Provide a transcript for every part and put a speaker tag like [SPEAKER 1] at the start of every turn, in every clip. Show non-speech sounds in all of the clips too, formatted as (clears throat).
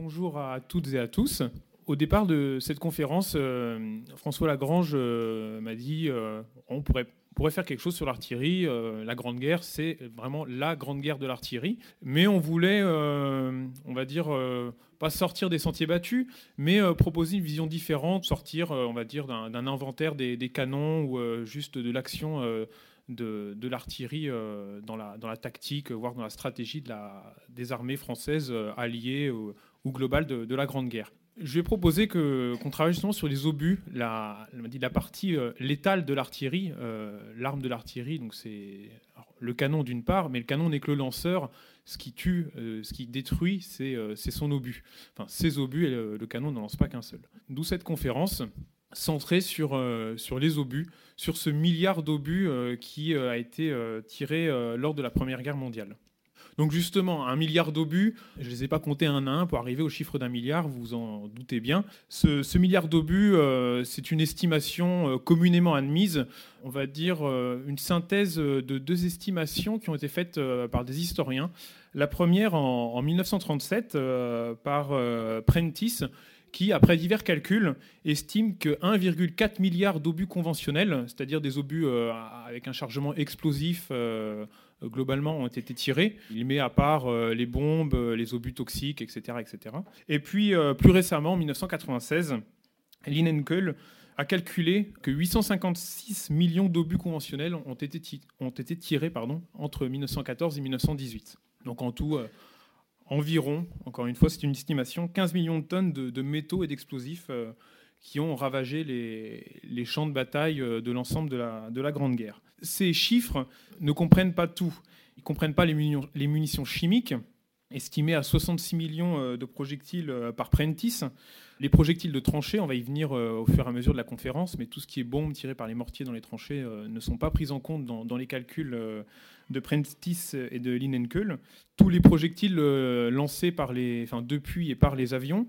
[SPEAKER 1] Bonjour à toutes et à tous. Au départ de cette conférence, euh, François Lagrange euh, m'a dit euh, on pourrait, faire quelque chose sur l'artillerie. la Grande Guerre, c'est vraiment la Grande Guerre de l'artillerie. Mais on voulait, on va dire, pas sortir des sentiers battus, mais proposer une vision différente, sortir, on va dire, d'un inventaire des, canons ou juste de l'action de, l'artillerie dans, la, tactique, voire dans la stratégie des armées françaises alliées ou, globales de, la Grande Guerre. Je vais proposer qu'on travaille justement sur les obus, la, partie euh, létale de l'artillerie, l'arme de l'artillerie. Donc c'est le canon d'une part, mais le canon n'est que le lanceur. Ce qui tue, ce qui détruit, c'est son obus. Enfin, ses obus et le, canon ne lance pas qu'un seul. D'où cette conférence centré sur, euh, les obus, sur ce milliard d'obus euh, qui euh, a été tiré lors de la Première Guerre mondiale. Donc justement, un milliard d'obus, je ne les ai pas comptés un à un pour arriver au chiffre d'un milliard, vous vous en doutez bien. Ce, milliard d'obus, c'est une estimation communément admise, on va dire une synthèse de deux estimations qui ont été faites par des historiens. La première en, en 1937 par Prentice, qui, après divers calculs, estime que 1,4 milliard d'obus conventionnels, c'est-à-dire des obus euh, avec un chargement explosif, euh, globalement ont été tirés. Il met à part euh, les bombes, les obus toxiques, etc. etc. Et puis, plus récemment, en 1996, Linenkel a calculé que 856 millions d'obus conventionnels ont été, tirés entre 1914 et 1918. Donc en tout, environ, encore une fois, c'est une estimation, 15 millions de tonnes de, métaux et d'explosifs euh, qui ont ravagé les, champs de bataille euh, de l'ensemble de la, Grande Guerre. Ces chiffres ne comprennent pas tout. Ils ne comprennent pas les munitions, chimiques, estimées à 66 millions euh, de projectiles par Prentice. Les projectiles de tranchées, on va y venir au fur et à mesure de la conférence, mais tout ce qui est bombes tirées par les mortiers dans les tranchées ne sont pas prises en compte dans les calculs de Prentice et de Linenkel, tous les projectiles euh, lancés par les, enfin, depuis et par les avions,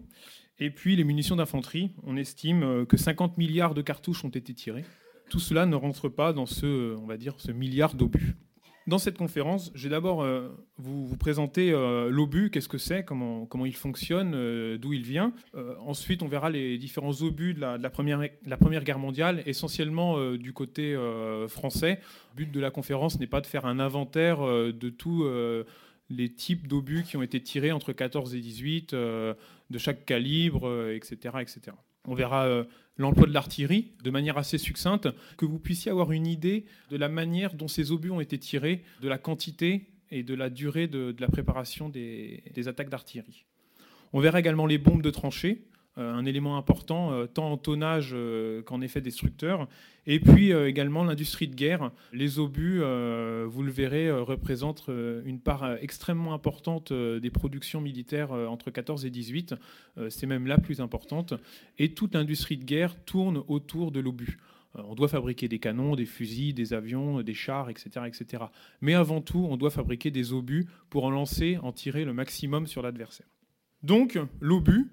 [SPEAKER 1] et puis les munitions d'infanterie. On estime euh, que 50 milliards de cartouches ont été tirées. Tout cela ne rentre pas dans ce, on va dire, ce milliard d'obus. Dans cette conférence, je vais d'abord euh, vous, présenter euh, l'obus, qu'est-ce que c'est, comment, comment il fonctionne, euh, d'où il vient? ensuite, on verra les différents obus de la, première, la première, Guerre mondiale, essentiellement du côté français. Le but de la conférence n'est pas de faire un inventaire de tous les types d'obus qui ont été tirés entre 14 et 18, de chaque calibre, etc., etc. On verra l'emploi de l'artillerie de manière assez succincte, que vous puissiez avoir une idée de la manière dont ces obus ont été tirés, de la quantité et de la durée de, la préparation des attaques d'artillerie. On verra également les bombes de tranchées, euh, un élément important, euh, tant en tonnage euh, qu'en effet destructeur. Et puis également l'industrie de guerre. Les obus, vous le verrez, représentent une part extrêmement importante des productions militaires entre 14 et 18. C'est même la plus importante. Et toute l'industrie de guerre tourne autour de l'obus. On doit fabriquer des canons, des fusils, des avions, des chars, etc., etc. Mais avant tout, on doit fabriquer des obus pour en lancer, en tirer le maximum sur l'adversaire. Donc, l'obus,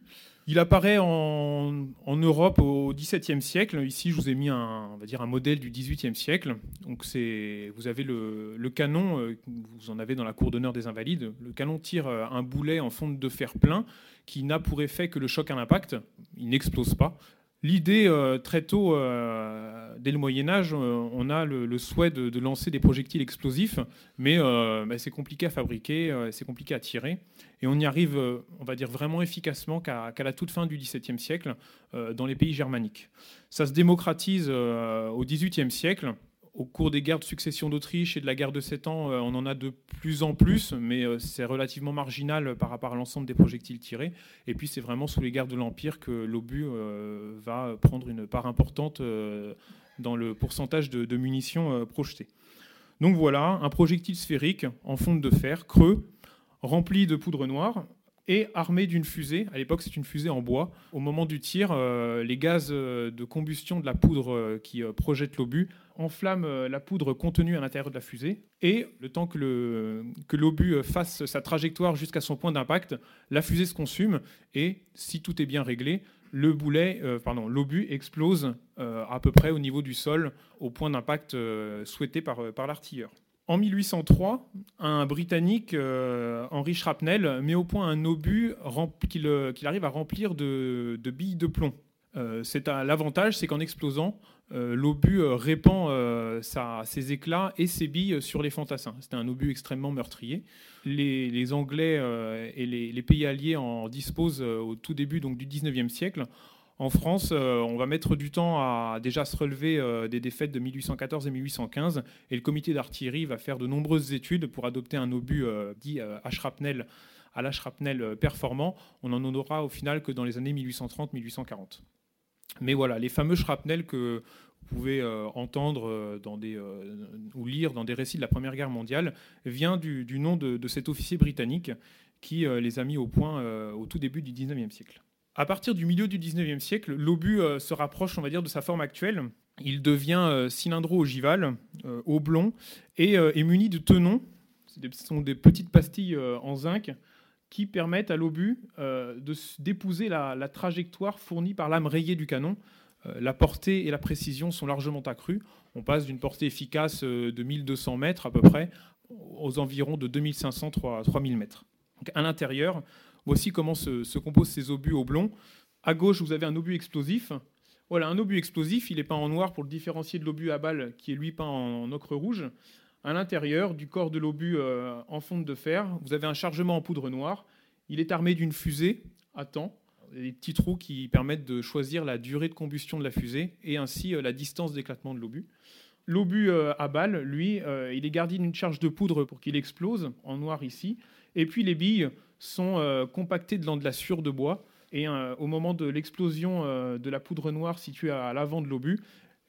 [SPEAKER 1] il apparaît en, Europe au XVIIe siècle. Ici, je vous ai mis un, modèle du XVIIIe siècle. Vous avez le, canon, euh, vous en avez dans la cour d'honneur des Invalides. Le canon tire euh, un boulet en fonte de fer plein qui n'a pour effet que le choc à l'impact. Il n'explose pas. L'idée, euh, très tôt, euh, dès le Moyen Âge, euh, on a le, souhait de, lancer des projectiles explosifs, mais bah, c'est compliqué à fabriquer, c'est compliqué à tirer, et on y arrive, on va dire, vraiment efficacement qu'à la toute fin du XVIIe siècle dans les pays germaniques. Ça se démocratise au XVIIIe siècle, au cours des guerres de succession d'Autriche et de la guerre de Sept Ans, euh, on en a de plus en plus, mais euh, c'est relativement marginal par rapport à l'ensemble des projectiles tirés. Et puis c'est vraiment sous les guerres de l'Empire que l'obus euh, va prendre une part importante dans le pourcentage de, munitions projetées. Donc voilà, un projectile sphérique en fonte de fer, creux, rempli de poudre noire, et armé d'une fusée. À l'époque, c'est une fusée en bois. Au moment du tir, euh, les gaz euh, de combustion de la poudre euh, qui projette l'obus enflamment la poudre contenue à l'intérieur de la fusée. Et le temps que l'obus fasse sa trajectoire jusqu'à son point d'impact, la fusée se consume. Et si tout est bien réglé, l'obus explose à peu près au niveau du sol, au point d'impact souhaité par l'artilleur. En 1803, un Britannique, Henry Shrapnel, met au point un obus qu'il arrive à remplir de, billes de plomb. L'avantage, c'est qu'en explosant, l'obus répand ses éclats et ses billes sur les fantassins. C'était un obus extrêmement meurtrier. Les, Anglais et les, les, pays alliés en disposent au tout début donc, du 19e siècle. En France, euh, on va mettre du temps à déjà se relever euh, des défaites de 1814 et 1815, et le comité d'artillerie va faire de nombreuses études pour adopter un obus euh, dit à shrapnel, à la shrapnel performant. On n'en aura au final que dans les années 1830-1840. Mais voilà, les fameux shrapnels que vous pouvez entendre ou lire dans des récits de la Première Guerre mondiale vient du, nom de, de, cet officier britannique qui les a mis au point au tout début du 19e siècle. À partir du milieu du 19e siècle, l'obus euh, se rapproche, on va dire, de sa forme actuelle. Il devient euh, cylindro-ogival, euh, oblong, et est muni de tenons. Ce sont des petites pastilles en zinc qui permettent à l'obus d'épouser la, trajectoire fournie par l'âme rayée du canon. la portée et la précision sont largement accrues. On passe d'une portée efficace de 1200 mètres à peu près aux environs de 2500-3000 mètres. à l'intérieur, Voici comment se, composent ces obus oblongs. À gauche, vous avez un obus explosif. Voilà, un obus explosif, il est peint en noir pour le différencier de l'obus à balle qui est lui peint en ocre rouge. À l'intérieur du corps de l'obus euh, en fonte de fer, vous avez un chargement en poudre noire. Il est armé d'une fusée à temps, des petits trous qui permettent de choisir la durée de combustion de la fusée et ainsi euh, la distance d'éclatement de l'obus. L'obus euh, à balle, lui, il est gardé d'une charge de poudre pour qu'il explose, en noir ici. Et puis les billes sont euh, compactés dans de la sueur de bois. Et euh, au moment de l'explosion euh, de la poudre noire située à, l'avant de l'obus,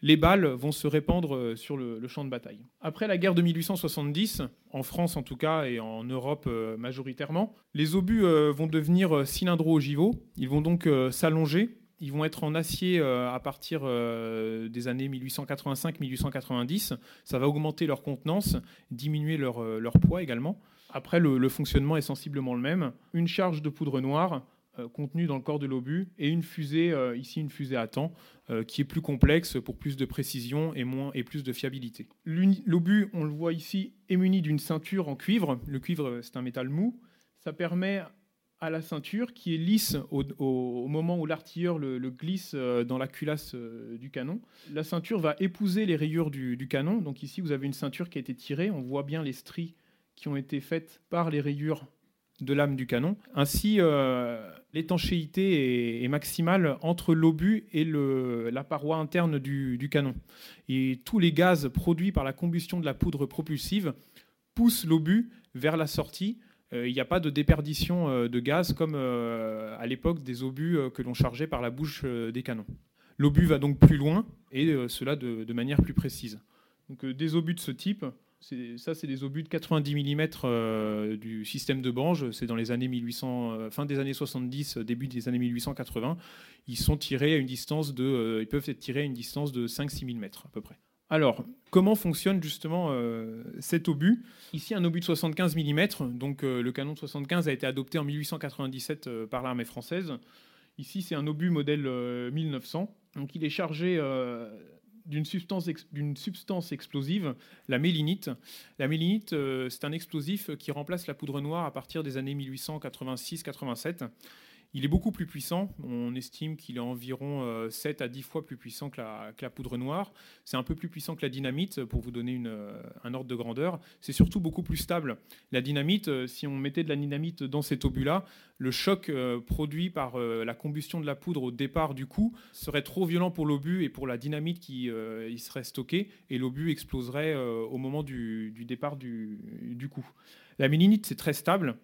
[SPEAKER 1] les balles vont se répandre sur le, champ de bataille. Après la guerre de 1870, en France en tout cas et en Europe majoritairement, les obus vont devenir cylindro-ogivaux. Ils vont donc s'allonger. Ils vont être en acier à partir des années 1885-1890. Ça va augmenter leur contenance, diminuer leur, leur poids également. Après, le, fonctionnement est sensiblement le même. Une charge de poudre noire euh, contenue dans le corps de l'obus et une fusée, euh, ici une fusée à temps, euh, qui est plus complexe pour plus de précision et, moins, et plus de fiabilité. L'obus, on le voit ici, est muni d'une ceinture en cuivre. Le cuivre, c'est un métal mou. Ça permet à la ceinture, qui est lisse au, moment où l'artilleur le, glisse dans la culasse du canon. La ceinture va épouser les rayures du, du, canon. Donc ici, vous avez une ceinture qui a été tirée. On voit bien les stries qui ont été faites par les rayures de lame du canon. Ainsi, euh, l'étanchéité est, maximale entre l'obus et la paroi interne du, canon. Et tous les gaz produits par la combustion de la poudre propulsive poussent l'obus vers la sortie. Euh, il n'y a pas de déperdition euh, de gaz comme à l'époque des obus que l'on chargeait par la bouche des canons. L'obus va donc plus loin et cela de, manière plus précise. Donc, des obus de ce type ça, c'est des obus de 90 mm euh, du système de Bange. C'est dans les années 1800, euh, fin des années 70, début des années 1880. Ils sont tirés à une distance de, euh, peuvent être tirés à une distance de 5-6 000 mètres à peu près. Alors, comment fonctionne justement cet obus? Ici, un obus de 75 mm. Donc, le canon de 75 a été adopté en 1897 par l'armée française. Ici, c'est un obus modèle 1900. Donc, il est chargé d'une substance, explosive, la mélinite. La mélinite, euh, c'est un explosif qui remplace la poudre noire à partir des années 1886-87. Il est beaucoup plus puissant. On estime qu'il est environ 7 euh, à 10 fois plus puissant que la, poudre noire. C'est un peu plus puissant que la dynamite, pour vous donner euh, un ordre de grandeur. C'est surtout beaucoup plus stable. La dynamite, euh, si on mettait de la dynamite dans cet obus-là, le choc produit par la combustion de la poudre au départ du coup serait trop violent pour l'obus et pour la dynamite qui y serait stockée, et l'obus exploserait au moment du, départ du, du coup. La mélinite, c'est très stable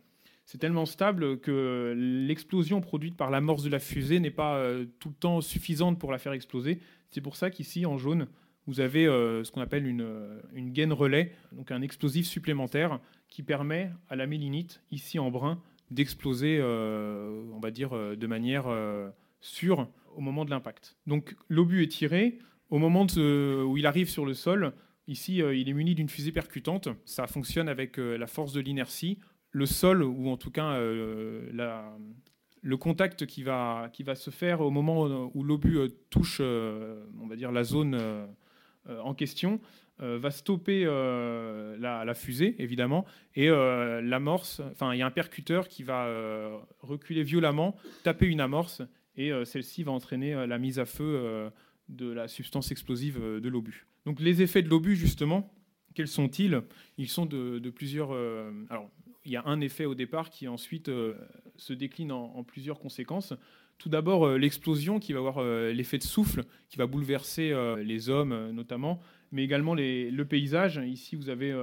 [SPEAKER 1] c'est tellement stable que l'explosion produite par l'amorce de la fusée n'est pas euh, tout le temps suffisante pour la faire exploser. C'est pour ça qu'ici, en jaune, vous avez euh, ce qu'on appelle une, euh, une gaine relais, donc un explosif supplémentaire qui permet à la mélinite, ici en brun, d'exploser, on va dire, de manière sûre au moment de l'impact. Donc l'obus est tiré. Au moment où il arrive sur le sol, ici, il est muni d'une fusée percutante. Ça fonctionne avec la force de l'inertie le sol, ou en tout cas euh, le contact qui va, se faire au moment où l'obus euh, touche, euh, on va dire, la zone en question, va stopper la, fusée, évidemment, et l'amorce, enfin, il y a un percuteur qui va reculer violemment, taper une amorce, et celle-ci va entraîner la mise à feu de la substance explosive de l'obus. Donc, les effets de l'obus, justement, quels sont-ils? Ils sont de, plusieurs. Il y a un effet au départ qui ensuite se décline en plusieurs conséquences. Tout d'abord, euh, l'explosion qui va avoir euh, l'effet de souffle, qui va bouleverser euh, les hommes notamment, mais également le paysage. Ici, vous avez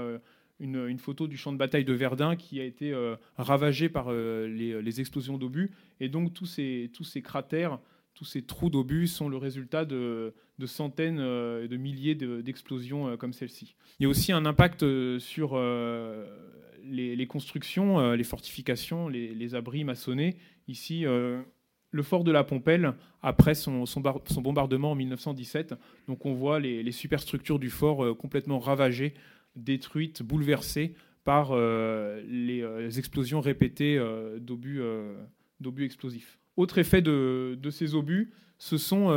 [SPEAKER 1] une, photo du champ de bataille de Verdun qui a été ravagé par les, explosions d'obus. Et donc, tous ces, tous ces cratères, tous ces trous d'obus sont le résultat de, centaines, de milliers d'explosions comme celle-ci. Il y a aussi un impact sur les, constructions, les fortifications, les, abris maçonnés. Ici, le fort de la Pompelle après son, bombardement en 1917. Donc on voit les, superstructures du fort euh, complètement ravagées, détruites, bouleversées par euh, les, euh, explosions répétées d'obus explosifs. Autre effet de, ces obus, ce sont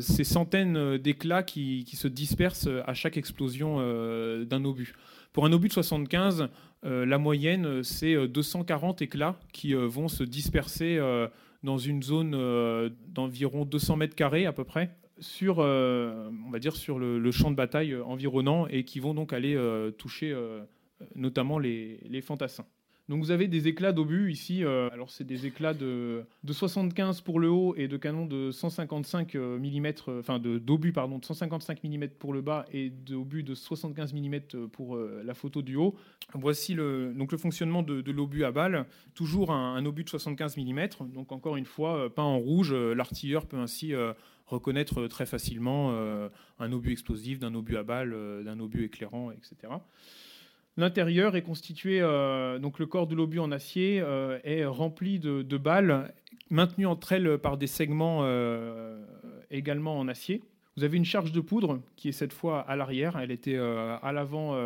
[SPEAKER 1] ces centaines d'éclats qui, se dispersent à chaque explosion d'un obus. Pour un obus de 75, la moyenne, c'est 240 éclats qui vont se disperser dans une zone euh, d'environ 200 mètres carrés à peu près sur, euh, on va dire, sur le, champ de bataille environnant et qui vont donc aller euh, toucher notamment les fantassins. Donc vous avez des éclats d'obus ici. Euh, alors c'est des éclats de, 75 pour le haut et de canon de 155 mm, euh, enfin d'obus pardon, de 155 mm pour le bas et d'obus de 75 mm pour euh, la photo du haut. Voici le, donc le fonctionnement de, l'obus à balle. Toujours un, obus de 75 mm. Donc encore une fois, peint en rouge, l'artilleur peut ainsi reconnaître très facilement un obus explosif d'un obus à balle, d'un obus éclairant, etc. L'intérieur est constitué, euh, donc le corps de l'obus en acier euh, est rempli de, balles maintenues entre elles par des segments euh, également en acier. Vous avez une charge de poudre qui est cette fois à l'arrière. Elle était à l'avant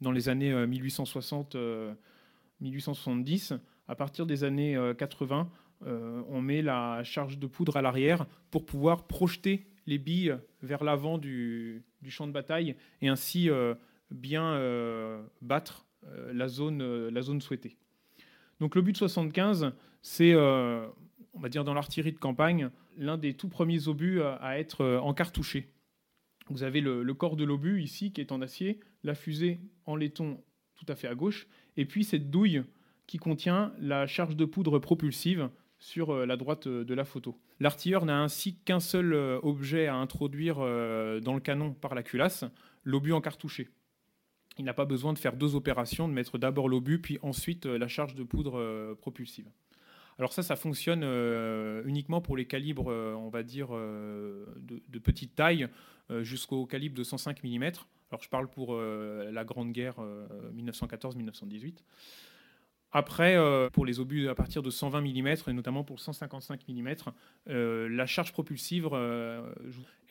[SPEAKER 1] dans les années 1860-1870. À partir des années 80, on met la charge de poudre à l'arrière pour pouvoir projeter les billes vers l'avant du, du, champ de bataille et ainsi bien euh, battre euh, la, zone, euh, la zone souhaitée. Donc le but 75, c'est, on va dire dans l'artillerie de campagne, l'un des tout premiers obus à, être encartouché. Vous avez le, corps de l'obus ici qui est en acier, la fusée en laiton tout à fait à gauche, et puis cette douille qui contient la charge de poudre propulsive sur la droite de la photo. L'artilleur n'a ainsi qu'un seul objet à introduire dans le canon par la culasse, l'obus encartouché il n'a pas besoin de faire deux opérations, de mettre d'abord l'obus, puis ensuite euh, la charge de poudre euh, propulsive. Alors ça, ça fonctionne euh, uniquement pour les calibres, on va dire, de, petite taille, jusqu'au calibre de 105 mm. Alors je parle pour la Grande Guerre 1914-1918. Après, pour les obus à partir de 120 mm, et notamment pour 155 mm, la charge propulsive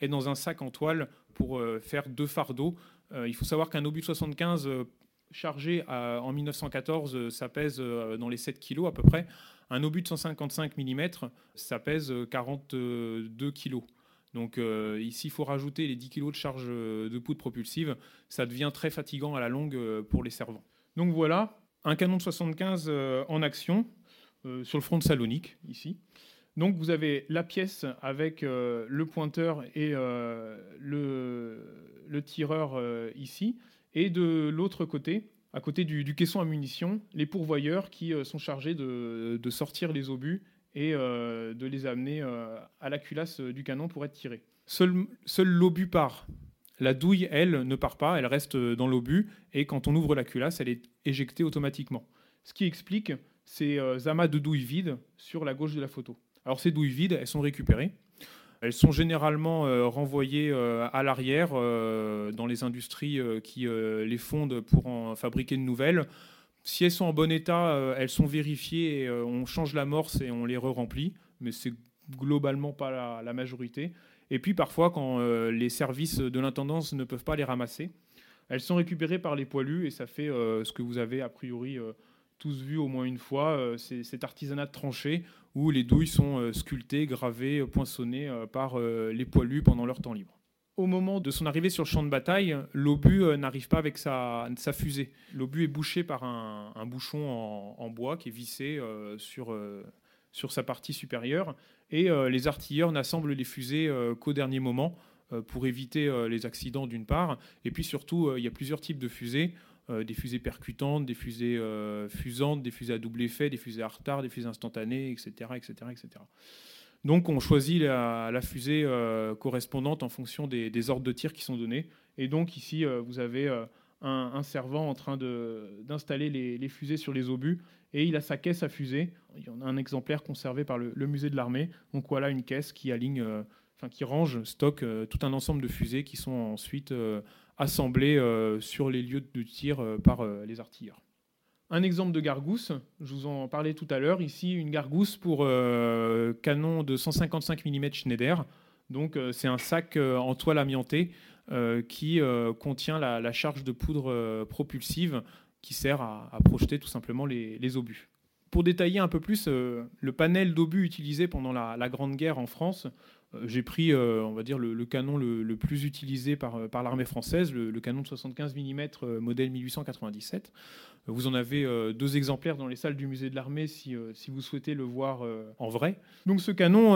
[SPEAKER 1] est dans un sac en toile pour faire deux fardeaux il faut savoir qu'un obus 75 euh, chargé en 1914, euh, ça pèse dans les 7 kg à peu près. Un obus de 155 mm, ça pèse 42 kg. Donc ici, il faut rajouter les 10 kg de charge de poudre propulsive. Ça devient très fatigant à la longue pour les servants. Donc voilà, un canon de 75 en action sur le front de Salonique, ici. Donc vous avez la pièce avec le pointeur et le, le tireur euh, ici, et de l'autre côté, à côté du, caisson à munitions, les pourvoyeurs qui euh, sont chargés de, sortir les obus et euh, de les amener à la culasse du canon pour être tirés. Seul, seul l'obus part. La douille, elle, ne part pas, elle reste dans l'obus, et quand on ouvre la culasse, elle est éjectée automatiquement. Ce qui explique ces amas de douilles vides sur la gauche de la photo. Alors ces douilles vides, elles sont récupérées, elles sont généralement euh, renvoyées euh, à l'arrière euh, dans les industries qui les fondent pour en fabriquer de nouvelles. Si elles sont en bon état, elles sont vérifiées et on change l'amorce et on les re-remplit, mais c'est globalement pas la, majorité. Et puis parfois, quand les services de l'intendance ne peuvent pas les ramasser, elles sont récupérées par les poilus et ça fait ce que vous avez a priori tous vu au moins une fois, c'est cet artisanat de tranchée où les douilles sont euh, sculptées, gravées, euh, poinçonnées euh, par les poilus pendant leur temps libre. au moment de son arrivée sur le champ de bataille, l'obus n'arrive pas avec sa, fusée. L'obus est bouché par un, bouchon en, bois qui est vissé sur, sur sa partie supérieure et les artilleurs n'assemblent les fusées qu'au dernier moment pour éviter les accidents d'une part. Et puis surtout, il y a plusieurs types de fusées. Euh, des fusées percutantes, des fusées euh, fusantes, des fusées à double effet, des fusées à retard, des fusées instantanées, etc. etc., etc. Donc on choisit la, fusée euh, correspondante en fonction des, ordres de tir qui sont donnés. Et donc ici, vous avez un, servant en train d'installer les, fusées sur les obus et il a sa caisse à fusées. Il y en a un exemplaire conservé par le, musée de l'armée. Donc voilà une caisse qui aligne, enfin qui range, stocke tout un ensemble de fusées qui sont ensuite assemblés euh, sur les lieux de tir euh, par euh, les artilleurs. Un exemple de gargousse, je vous en parlais tout à l'heure, ici une gargousse pour canon de 155 mm Schneider. Donc c'est un sac en toile amiantée qui contient la, charge de poudre propulsive qui sert à, projeter tout simplement les, obus. Pour détailler un peu plus le panel d'obus utilisé pendant la, Grande Guerre en France, j'ai pris, euh, on va dire, le, canon le, plus utilisé par, euh, l'armée française, le, canon de 75 mm modèle 1897. Vous en avez deux exemplaires dans les salles du musée de l'armée si, vous souhaitez le voir en vrai. Donc ce canon,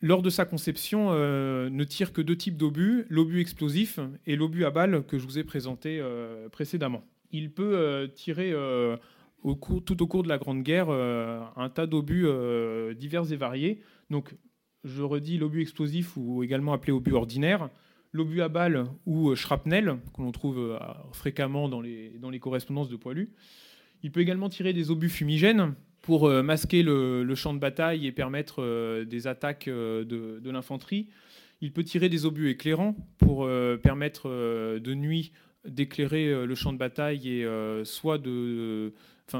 [SPEAKER 1] lors de sa conception, ne tire que deux types d'obus, l'obus explosif et l'obus à balles que je vous ai présenté précédemment. Il peut tirer tout au cours de la Grande Guerre un tas d'obus divers et variés. Donc je redis l'obus explosif ou également appelé obus ordinaire, l'obus à balles ou shrapnel, que l'on trouve euh, fréquemment dans les, correspondances de poilus. Il peut également tirer des obus fumigènes pour euh, masquer le, champ de bataille et permettre euh, des attaques de l'infanterie. Il peut tirer des obus éclairants pour permettre de nuit d'éclairer le champ de bataille et soit de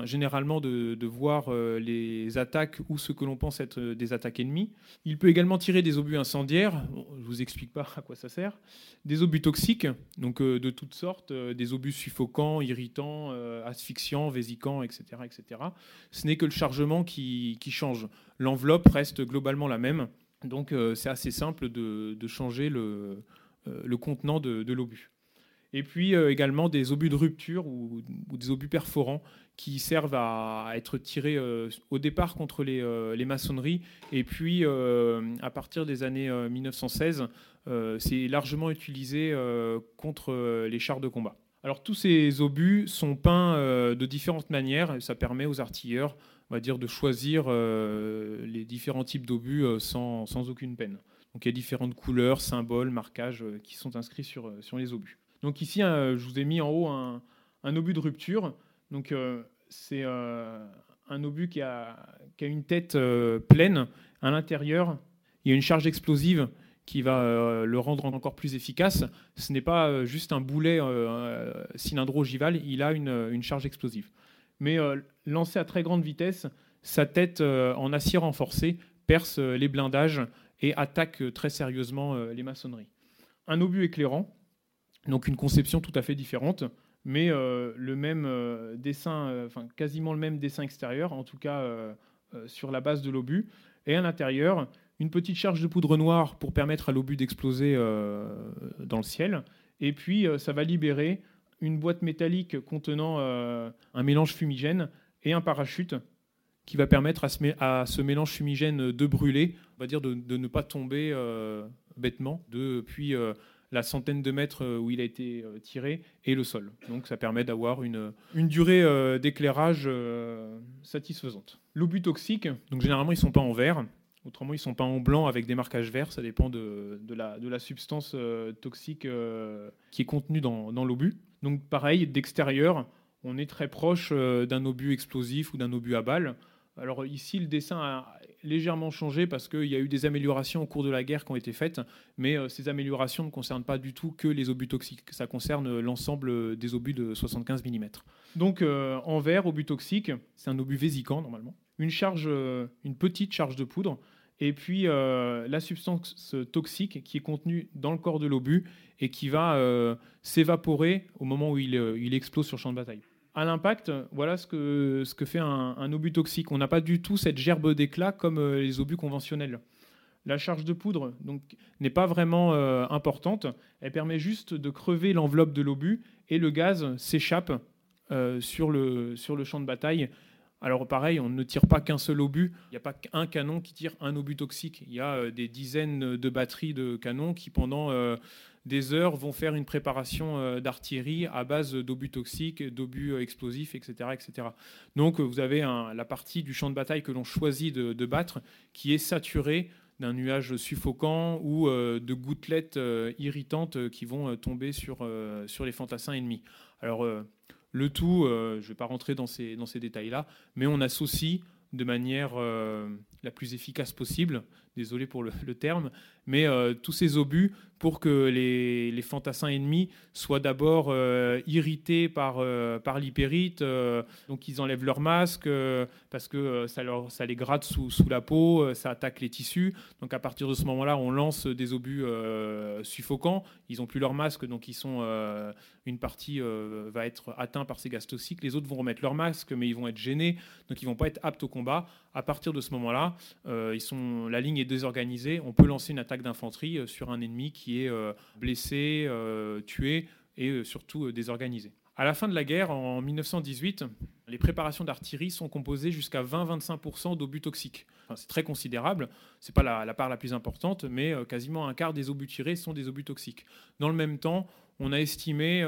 [SPEAKER 1] généralement de, voir euh, les attaques ou ce que l'on pense être euh, des attaques ennemies. Il peut également tirer des obus incendiaires, je ne vous explique pas (laughs) à quoi ça sert, des obus toxiques, donc euh, de toutes sortes, des obus suffocants, irritants, asphyxiants, vésicants, etc. etc. Ce n'est que le chargement qui, change. L'enveloppe reste globalement la même, donc c'est assez simple de, changer le, contenant de, l'obus et puis également des obus de rupture ou, des obus perforants qui servent à être tirés euh, au départ contre les, euh, maçonneries. Et puis, euh, à partir des années 1916, c'est largement utilisé contre les chars de combat. Alors, tous ces obus sont peints de différentes manières. Et ça permet aux artilleurs on va dire, de choisir les différents types d'obus sans, sans, aucune peine. Donc, il y a différentes couleurs, symboles, marquages qui sont inscrits sur, sur les obus. Donc, ici, je vous ai mis en haut un, obus de rupture. Donc, c'est euh, un obus qui a, une tête euh, pleine. À l'intérieur, il y a une charge explosive qui va euh, le rendre encore plus efficace. Ce n'est pas juste un boulet cylindro-ogival, il a une, charge explosive. Mais lancé à très grande vitesse, sa tête en acier renforcé perce les blindages et attaque très sérieusement les maçonneries. Un obus éclairant, donc une conception tout à fait différente mais euh, le même euh, dessin, euh, enfin quasiment le même dessin extérieur, en tout cas sur la base de l'obus, et à l'intérieur une petite charge de poudre noire pour permettre à l'obus d'exploser dans le ciel, et puis ça va libérer une boîte métallique contenant un mélange fumigène et un parachute qui va permettre à ce, mélange fumigène de brûler, on va dire de, ne pas tomber bêtement depuis la centaine de mètres euh, où il a été euh, tiré et le sol. Donc ça permet d'avoir une, une durée euh, d'éclairage satisfaisante. L'obus toxique, donc généralement ils ne sont pas en vert, autrement ils sont pas en blanc avec des marquages verts, ça dépend de, de, la, de la, substance toxique qui est contenue dans, dans l'obus. Donc pareil, d'extérieur, on est très proche d'un obus explosif ou d'un obus à balles. Alors ici, le dessin a légèrement changé parce qu'il y a eu des améliorations au cours de la guerre qui ont été faites, mais euh, ces améliorations ne concernent pas du tout que les obus toxiques, ça concerne l'ensemble des obus de 75 mm. Donc euh, en vert, obus toxique, c'est un obus vésicant normalement, une, charge, euh, une petite charge de poudre, et puis la substance toxique qui est contenue dans le corps de l'obus et qui va s'évaporer au moment où il, il explose sur champ de bataille à l'impact, voilà ce que, fait un, obus toxique. On n'a pas du tout cette gerbe d'éclat comme euh, les obus conventionnels. La charge de poudre n'est pas vraiment importante. Elle permet juste de crever l'enveloppe de l'obus et le gaz s'échappe le, sur le champ de bataille alors pareil, on ne tire pas qu'un seul obus. Il n'y a pas qu'un canon qui tire un obus toxique. Il y a euh, des dizaines de batteries de canons qui, pendant euh, des heures, vont faire une préparation euh, d'artillerie à base d'obus toxiques, d'obus explosifs, etc., etc. Donc vous avez la partie du champ de bataille que l'on choisit de, battre qui est saturée d'un nuage suffocant ou de gouttelettes irritantes qui vont tomber sur, sur les fantassins ennemis. Alors le tout, euh, je ne vais pas rentrer dans ces, dans ces détails-là, mais on associe de manière euh, la plus efficace possible, désolé pour le, terme, mais euh, tous ces obus pour que les, les fantassins ennemis soient d'abord euh, irrités par, par l'hypérite, donc ils enlèvent leur masque parce que ça, leur, ça les gratte sous, sous, la peau, ça attaque les tissus. Donc à partir de ce moment-là, on lance des obus suffocants. Ils n'ont plus leur masque, donc ils sont, une partie va être atteinte par ces gaz toxiques. Les autres vont remettre leur masque, mais ils vont être gênés, donc ils vont pas être aptes au combat. À partir de ce moment-là, euh, la ligne est désorganisée. On peut lancer une attaque d'infanterie euh, sur un ennemi qui est euh, blessé, tué et surtout désorganisé. À la fin de la guerre, en 1918, les préparations d'artillerie sont composées jusqu'à 20-25% d'obus toxiques. c'est très considérable, ce n'est pas la, part la plus importante, mais quasiment un quart des obus tirés sont des obus toxiques. Dans le même temps, on a estimé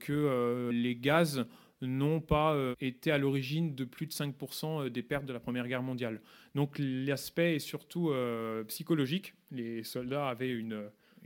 [SPEAKER 1] que les gaz n'ont pas euh, été à l'origine de plus de 5% euh, des pertes de la Première Guerre mondiale. Donc l'aspect est surtout euh, psychologique. Les soldats avaient une,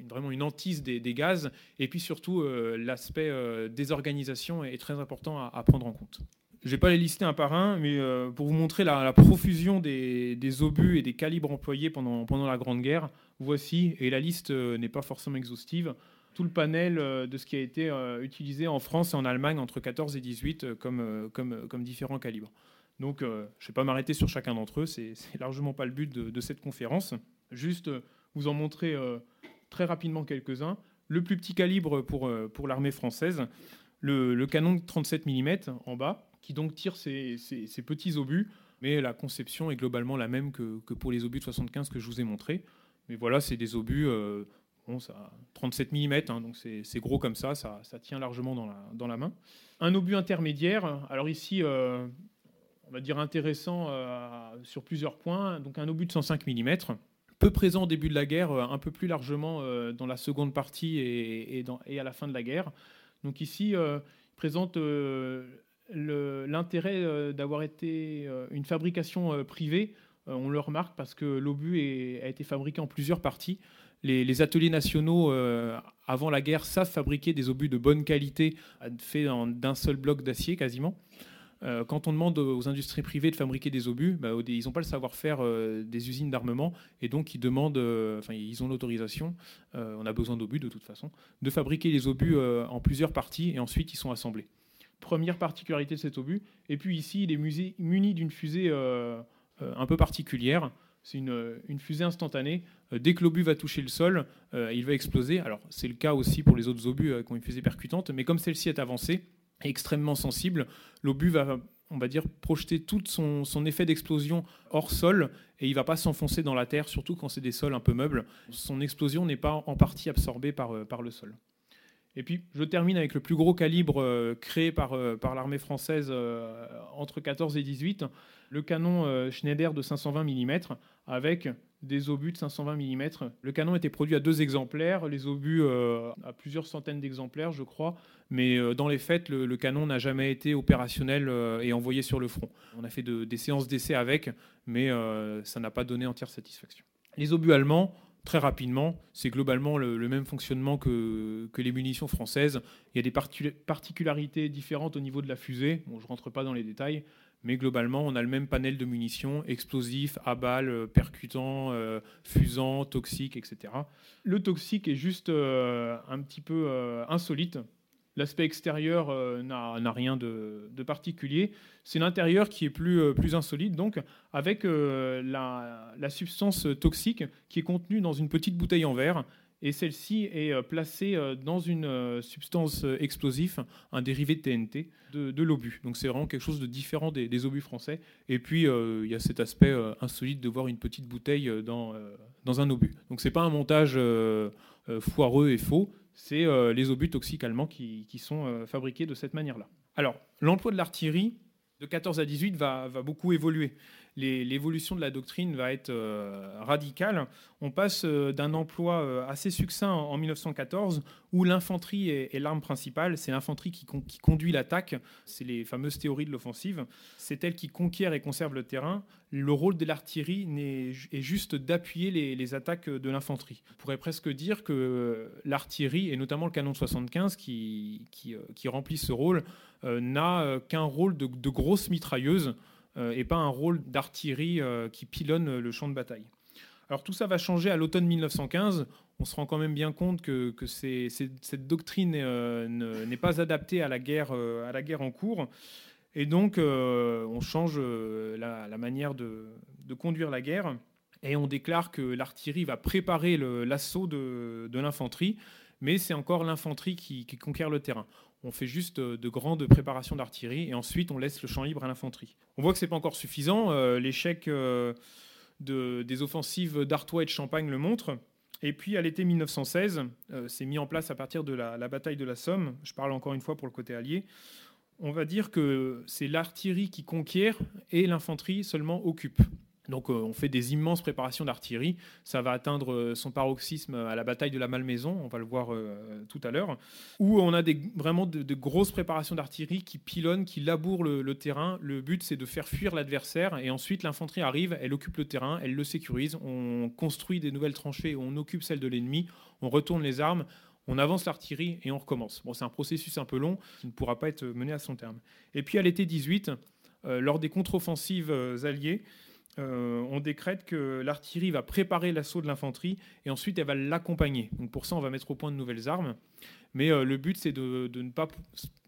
[SPEAKER 1] vraiment une hantise des, gaz. Et puis surtout, l'aspect désorganisation est très important à, prendre en compte. Je ne vais pas les lister un par un, mais pour vous montrer la, profusion des, des, obus et des calibres employés pendant, pendant la Grande Guerre, voici, et la liste n'est pas forcément exhaustive, tout le panel euh, de ce qui a été euh, utilisé en France et en Allemagne entre 14 et 18 euh, comme, comme, différents calibres. Donc, je ne vais pas m'arrêter sur chacun d'entre eux, c'est largement pas le but de, cette conférence. Juste vous en montrer très rapidement quelques-uns. Le plus petit calibre pour, pour l'armée française, le, canon de 37 mm en bas, qui donc tire ces, ces, petits obus, mais la conception est globalement la même que, que, pour les obus de 75 que je vous ai montrés. Mais voilà, c'est des obus Bon, ça, 37 mm, hein, donc c'est gros comme ça, ça, tient largement dans la, main. Un obus intermédiaire, alors ici, euh, on va dire intéressant euh, sur plusieurs points, donc un obus de 105 mm, peu présent au début de la guerre, euh, un peu plus largement dans la seconde partie et, et, à la fin de la guerre. Donc ici, présente l'intérêt d'avoir été une fabrication privée. on le remarque parce que l'obus a été fabriqué en plusieurs parties les, ateliers nationaux, euh, avant la guerre, savent fabriquer des obus de bonne qualité, faits d'un seul bloc d'acier quasiment. Euh, quand on demande aux industries privées de fabriquer des obus, bah, ils n'ont pas le savoir-faire euh, des usines d'armement et donc ils demandent, enfin ils ont l'autorisation, on a besoin d'obus de toute façon, de fabriquer les obus en plusieurs parties et ensuite ils sont assemblés. Première particularité de cet obus. Et puis ici, il est muni d'une fusée un peu particulière c'est une, fusée instantanée. Euh, dès que l'obus va toucher le sol, euh, il va exploser. Alors, c'est le cas aussi pour les autres obus euh, qui ont une fusée percutante, mais comme celle-ci est avancée, extrêmement sensible, l'obus va, on va dire, projeter tout son, effet d'explosion hors sol et il ne va pas s'enfoncer dans la terre, surtout quand c'est des sols un peu meubles. Son explosion n'est pas en partie absorbée par, le sol. Et puis, je termine avec le plus gros calibre créé par, l'armée française entre 14 et 18 le canon euh, Schneider de 520 mm avec des obus de 520 mm. Le canon était produit à deux exemplaires, les obus euh, à plusieurs centaines d'exemplaires, je crois, mais euh, dans les faits, le, canon n'a jamais été opérationnel et envoyé sur le front. On a fait des séances d'essai avec, mais ça n'a pas donné entière satisfaction. Les obus allemands, très rapidement, c'est globalement le, même fonctionnement que, les munitions françaises. Il y a des particularités différentes au niveau de la fusée. Bon, je ne rentre pas dans les détails, mais globalement, on a le même panel de munitions, explosifs, à balles, euh, percutants, euh, fusants, toxiques, etc. Le toxique est juste euh, un petit peu insolite. L'aspect extérieur n'a rien de, particulier. C'est l'intérieur qui est plus, plus insolite, donc avec la, la, substance toxique qui est contenue dans une petite bouteille en verre et celle-ci est euh, placée euh, dans une euh, substance explosive, un dérivé de TNT, de, l'obus. Donc c'est vraiment quelque chose de différent des, obus français. Et puis il y a cet aspect insolite de voir une petite bouteille dans, un obus. Donc c'est pas un montage foireux et faux, c'est les obus toxiques allemands qui, qui sont fabriqués de cette manière-là. Alors l'emploi de l'artillerie de 14 à 18 va, va beaucoup évoluer l'évolution de la doctrine va être euh, radicale. On passe euh, d'un emploi euh, assez succinct en, 1914 où l'infanterie est, l'arme principale, c'est l'infanterie qui, conduit l'attaque, c'est les fameuses théories de l'offensive, c'est elle qui conquiert et conserve le terrain. Le rôle de l'artillerie est, juste d'appuyer les, attaques de l'infanterie. On pourrait presque dire que l'artillerie, et notamment le canon de 75 qui, remplit ce rôle, n'a qu'un rôle de, grosse mitrailleuse et pas un rôle d'artillerie euh, qui pilonne le champ de bataille. Alors tout ça va changer à l'automne 1915. On se rend quand même bien compte que, que cette doctrine euh, n'est pas adaptée à la guerre, à la guerre en cours. Et donc on change la, manière de, conduire la guerre et on déclare que l'artillerie va préparer l'assaut de, l'infanterie, mais c'est encore l'infanterie qui, conquiert le terrain on fait juste euh, de grandes préparations d'artillerie et ensuite on laisse le champ libre à l'infanterie. On voit que ce n'est pas encore suffisant. Euh, l'échec euh, des offensives d'Artois et de Champagne le montre. Et puis à l'été 1916, c'est mis en place à partir de la, la, bataille de la Somme. Je parle encore une fois pour le côté allié. On va dire que c'est l'artillerie qui conquiert et l'infanterie seulement occupe. Donc euh, on fait des immenses préparations d'artillerie. Ça va atteindre euh, son paroxysme à la bataille de la Malmaison, on va le voir euh, tout à l'heure, où on a vraiment de, grosses préparations d'artillerie qui pilonnent, qui labourent le, terrain. Le but c'est de faire fuir l'adversaire et ensuite l'infanterie arrive, elle occupe le terrain, elle le sécurise, on construit des nouvelles tranchées, on occupe celles de l'ennemi, on retourne les armes, on avance l'artillerie et on recommence. Bon, c'est un processus un peu long qui ne pourra pas être mené à son terme. Et puis à l'été 18, lors des contre-offensives alliées, euh, on décrète que l'artillerie va préparer l'assaut de l'infanterie et ensuite elle va l'accompagner. Donc pour ça, on va mettre au point de nouvelles armes. Mais euh, le but, c'est de, ne pas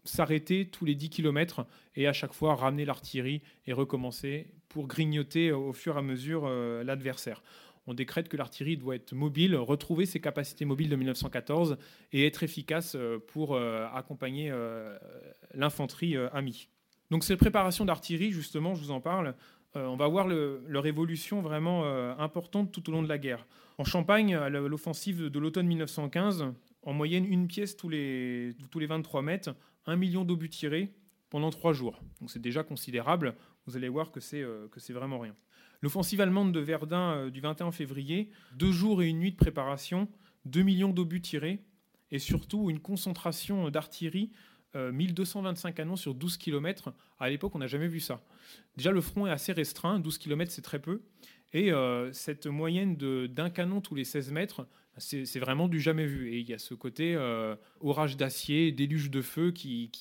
[SPEAKER 1] s'arrêter tous les 10 km et à chaque fois ramener l'artillerie et recommencer pour grignoter au fur et à mesure euh, l'adversaire. On décrète que l'artillerie doit être mobile, retrouver ses capacités mobiles de 1914 et être efficace pour accompagner l'infanterie amie. Donc cette préparation d'artillerie, justement, je vous en parle, on va voir leur évolution vraiment euh, importante tout au long de la guerre. En Champagne, à l'offensive de l'automne 1915, en moyenne une pièce tous les, tous les 23 mètres, un million d'obus tirés pendant trois jours. Donc c'est déjà considérable. Vous allez voir que c'est euh, c'est vraiment rien. L'offensive allemande de Verdun du 21 février, deux jours et une nuit de préparation, 2 millions d'obus tirés et surtout une concentration d'artillerie 1225 euh, canons sur 12 km. À l'époque, on n'a jamais vu ça. Déjà, le front est assez restreint, 12 km, c'est très peu. Et euh, cette moyenne d'un canon tous les 16 mètres, c'est vraiment du jamais vu. Et il y a ce côté euh, orage d'acier, déluge de feu qui,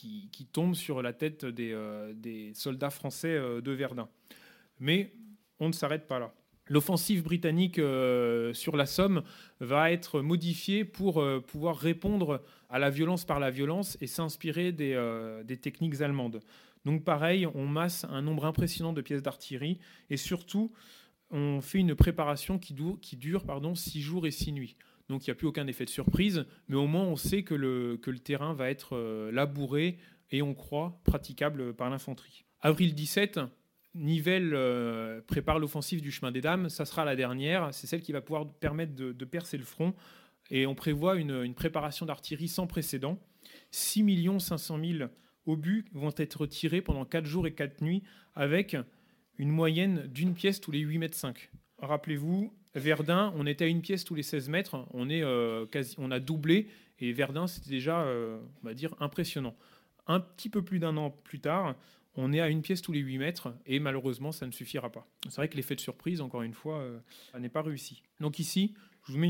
[SPEAKER 1] tombe sur la tête des, des soldats français de Verdun. Mais on ne s'arrête pas là. L'offensive britannique euh, sur la Somme va être modifiée pour euh, pouvoir répondre à la violence par la violence et s'inspirer des, euh, techniques allemandes. Donc pareil, on masse un nombre impressionnant de pièces d'artillerie et surtout, on fait une préparation qui, qui dure pardon, six jours et six nuits. Donc il n'y a plus aucun effet de surprise, mais au moins on sait que le, que le terrain va être labouré et on croit praticable par l'infanterie. Avril 17, Nivelle euh, prépare l'offensive du chemin des dames. Ça sera la dernière. C'est celle qui va pouvoir permettre de, percer le front. Et on prévoit une, préparation d'artillerie sans précédent. 6 500 000 obus vont être tirés pendant 4 jours et 4 nuits avec une moyenne d'une pièce tous les 8 mètres 5. Rappelez-vous, Verdun, on était à une pièce tous les 16 mètres. On, est, euh, quasi, on a doublé. Et Verdun, c'était déjà, euh, on va dire, impressionnant. Un petit peu plus d'un an plus tard, on est à une pièce tous les 8 mètres et malheureusement, ça ne suffira pas. C'est vrai que l'effet de surprise, encore une fois, euh, n'est pas réussi. Donc ici, je vous,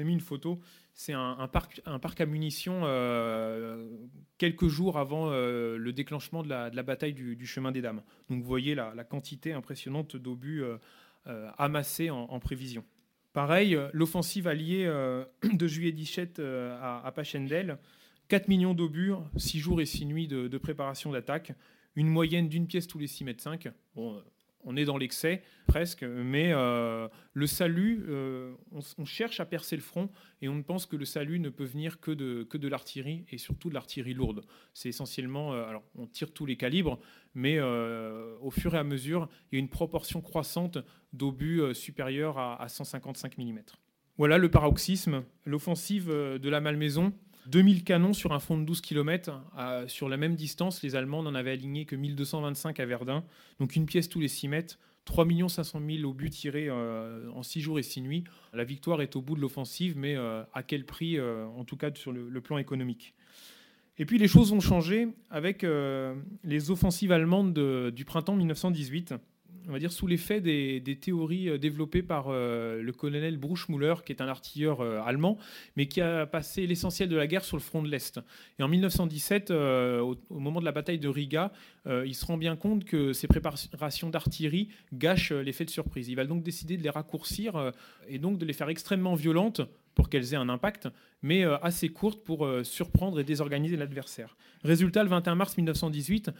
[SPEAKER 1] ai mis une photo. C'est un, parc, à munitions euh, quelques jours avant euh, le déclenchement de la, bataille du, chemin des dames. Donc vous voyez la, quantité impressionnante d'obus amassés en, prévision. Pareil, l'offensive alliée (clears throat) de juillet 17 à, à Pachendel, 4 millions d'obus, 6 jours et 6 nuits de préparation d'attaque une moyenne d'une pièce tous les 6 mètres 5. Bon, on est dans l'excès presque, mais euh, le salut, euh, on, cherche à percer le front et on ne pense que le salut ne peut venir que de, que de l'artillerie et surtout de l'artillerie lourde. C'est essentiellement, euh, alors on tire tous les calibres, mais au fur et à mesure, il y a une proportion croissante d'obus supérieurs à, à 155 mm. Voilà le paroxysme, l'offensive de la Malmaison 2000 canons sur un front de 12 km. sur la même distance, les Allemands n'en avaient aligné que 1225 à Verdun, donc une pièce tous les 6 mètres. 3 500 000 obus tirés euh, en 6 jours et 6 nuits. La victoire est au bout de l'offensive, mais euh, à quel prix, euh, en tout cas sur le, plan économique Et puis les choses ont changé avec les offensives allemandes du printemps 1918 on va dire, sous l'effet des, théories euh, développées par euh, le colonel Bruchmüller, qui est un artilleur euh, allemand, mais qui a passé l'essentiel de la guerre sur le front de l'Est. Et en 1917, au, moment de la bataille de Riga, il se rend bien compte que ces préparations d'artillerie gâchent l'effet de surprise. Il va donc décider de les raccourcir et donc de les faire extrêmement violentes pour qu'elles aient un impact, mais assez courtes pour surprendre et désorganiser l'adversaire. Résultat, le 21 mars 1918,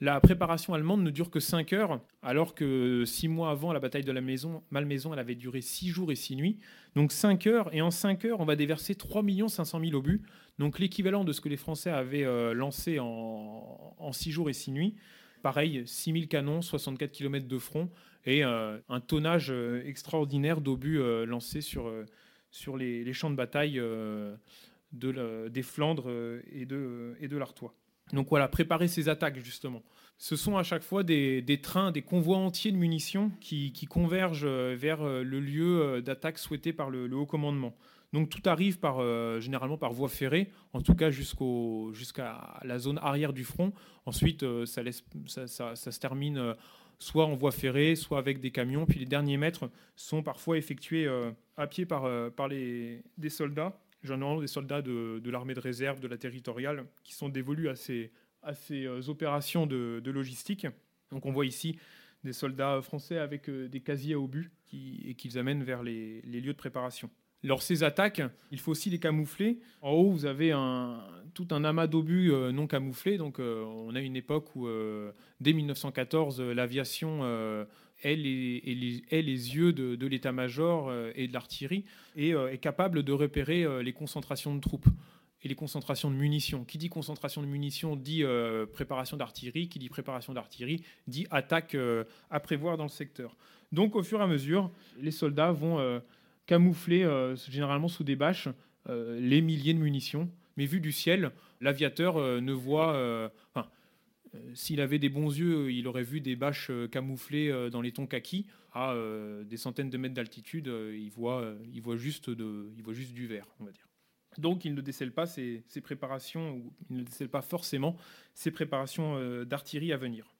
[SPEAKER 1] la préparation allemande ne dure que 5 heures, alors que 6 mois avant la bataille de la maison, Malmaison, elle avait duré 6 jours et 6 nuits. Donc 5 heures, et en 5 heures, on va déverser 3 500 000 obus, donc l'équivalent de ce que les Français avaient euh, lancé en, en 6 jours et 6 nuits. Pareil, 6 000 canons, 64 km de front, et euh, un tonnage euh, extraordinaire d'obus lancés sur, sur les, champs de bataille de des Flandres et de, et de l'Artois. Donc voilà, préparer ces attaques justement. Ce sont à chaque fois des, trains, des convois entiers de munitions qui, convergent euh, vers euh, le lieu euh, d'attaque souhaité par le, haut commandement. Donc tout arrive généralement par voie ferrée, en tout cas jusqu'à la zone arrière du front. Ensuite, ça, se termine soit en voie ferrée, soit avec des camions. Puis les derniers mètres sont parfois effectués à pied par, des soldats généralement des soldats de, l'armée de réserve, de la territoriale, qui sont dévolus à ces, euh, opérations de, logistique. Donc on voit ici des soldats français avec euh, des casiers à obus et qu'ils amènent vers les, lieux de préparation. Lors ces attaques, il faut aussi les camoufler. En haut, vous avez tout un amas d'obus euh, non camouflés. Donc, on a une époque où, dès 1914, l'aviation est les, les, yeux de, l'état-major euh, et de l'artillerie et euh, est capable de repérer euh, les concentrations de troupes et les concentrations de munitions. Qui dit concentration de munitions dit préparation d'artillerie, qui dit préparation d'artillerie dit attaque à prévoir dans le secteur. Donc au fur et à mesure, les soldats vont camoufler généralement sous des bâches les milliers de munitions, mais vu du ciel, l'aviateur ne voit... s'il avait des bons yeux, il aurait vu des bâches euh, camouflées euh, dans les tons kaki à des centaines de mètres d'altitude. il, voit, juste du vert, on va dire. Donc il ne décèle pas ses, préparations, ou il ne décèle pas forcément ses préparations d'artillerie à venir.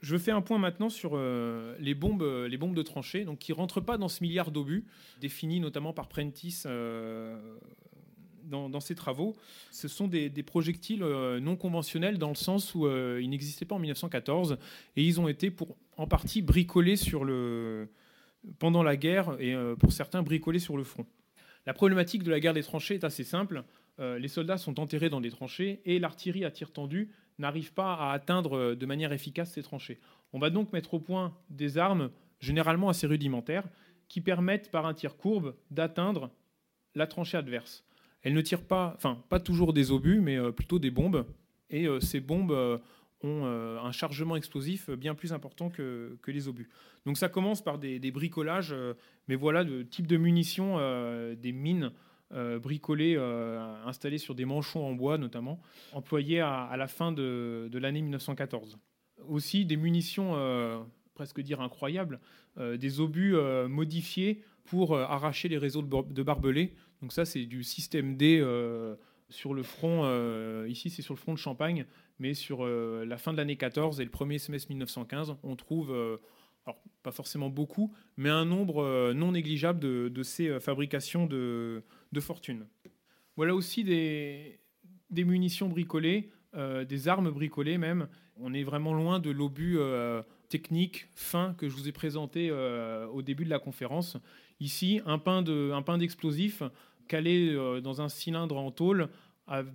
[SPEAKER 1] Je fais un point maintenant sur les, bombes, de tranchée, donc qui ne rentrent pas dans ce milliard d'obus, définis notamment par Prentice dans, ces travaux, ce sont des, projectiles euh, non conventionnels dans le sens où euh, ils n'existaient pas en 1914 et ils ont été pour, en partie bricolés sur le, pendant la guerre et euh, pour certains bricolés sur le front. La problématique de la guerre des tranchées est assez simple. les soldats sont enterrés dans des tranchées et l'artillerie à tir tendu n'arrive pas à atteindre de manière efficace ces tranchées. On va donc mettre au point des armes généralement assez rudimentaires qui permettent par un tir courbe d'atteindre la tranchée adverse. Elle ne tire pas, enfin pas toujours des obus, mais euh, plutôt des bombes. Et euh, ces bombes euh, ont un chargement explosif bien plus important que, les obus. Donc ça commence par des, bricolages, mais voilà le type de munitions, des mines bricolées, installées sur des manchons en bois notamment, employées à, la fin de, l'année 1914. Aussi des munitions, presque dire incroyables, des obus modifiés pour arracher les réseaux de barbelés donc ça, c'est du système D euh, sur le front. Euh, ici, c'est sur le front de Champagne, mais sur euh, la fin de l'année 14 et le premier semestre 1915, on trouve, alors pas forcément beaucoup, mais un nombre non négligeable de, ces fabrications de, fortune. Voilà aussi des, des munitions bricolées, des armes bricolées même. On est vraiment loin de l'obus technique fin que je vous ai présenté au début de la conférence. Ici, un pain d'explosif calé euh, dans un cylindre en tôle,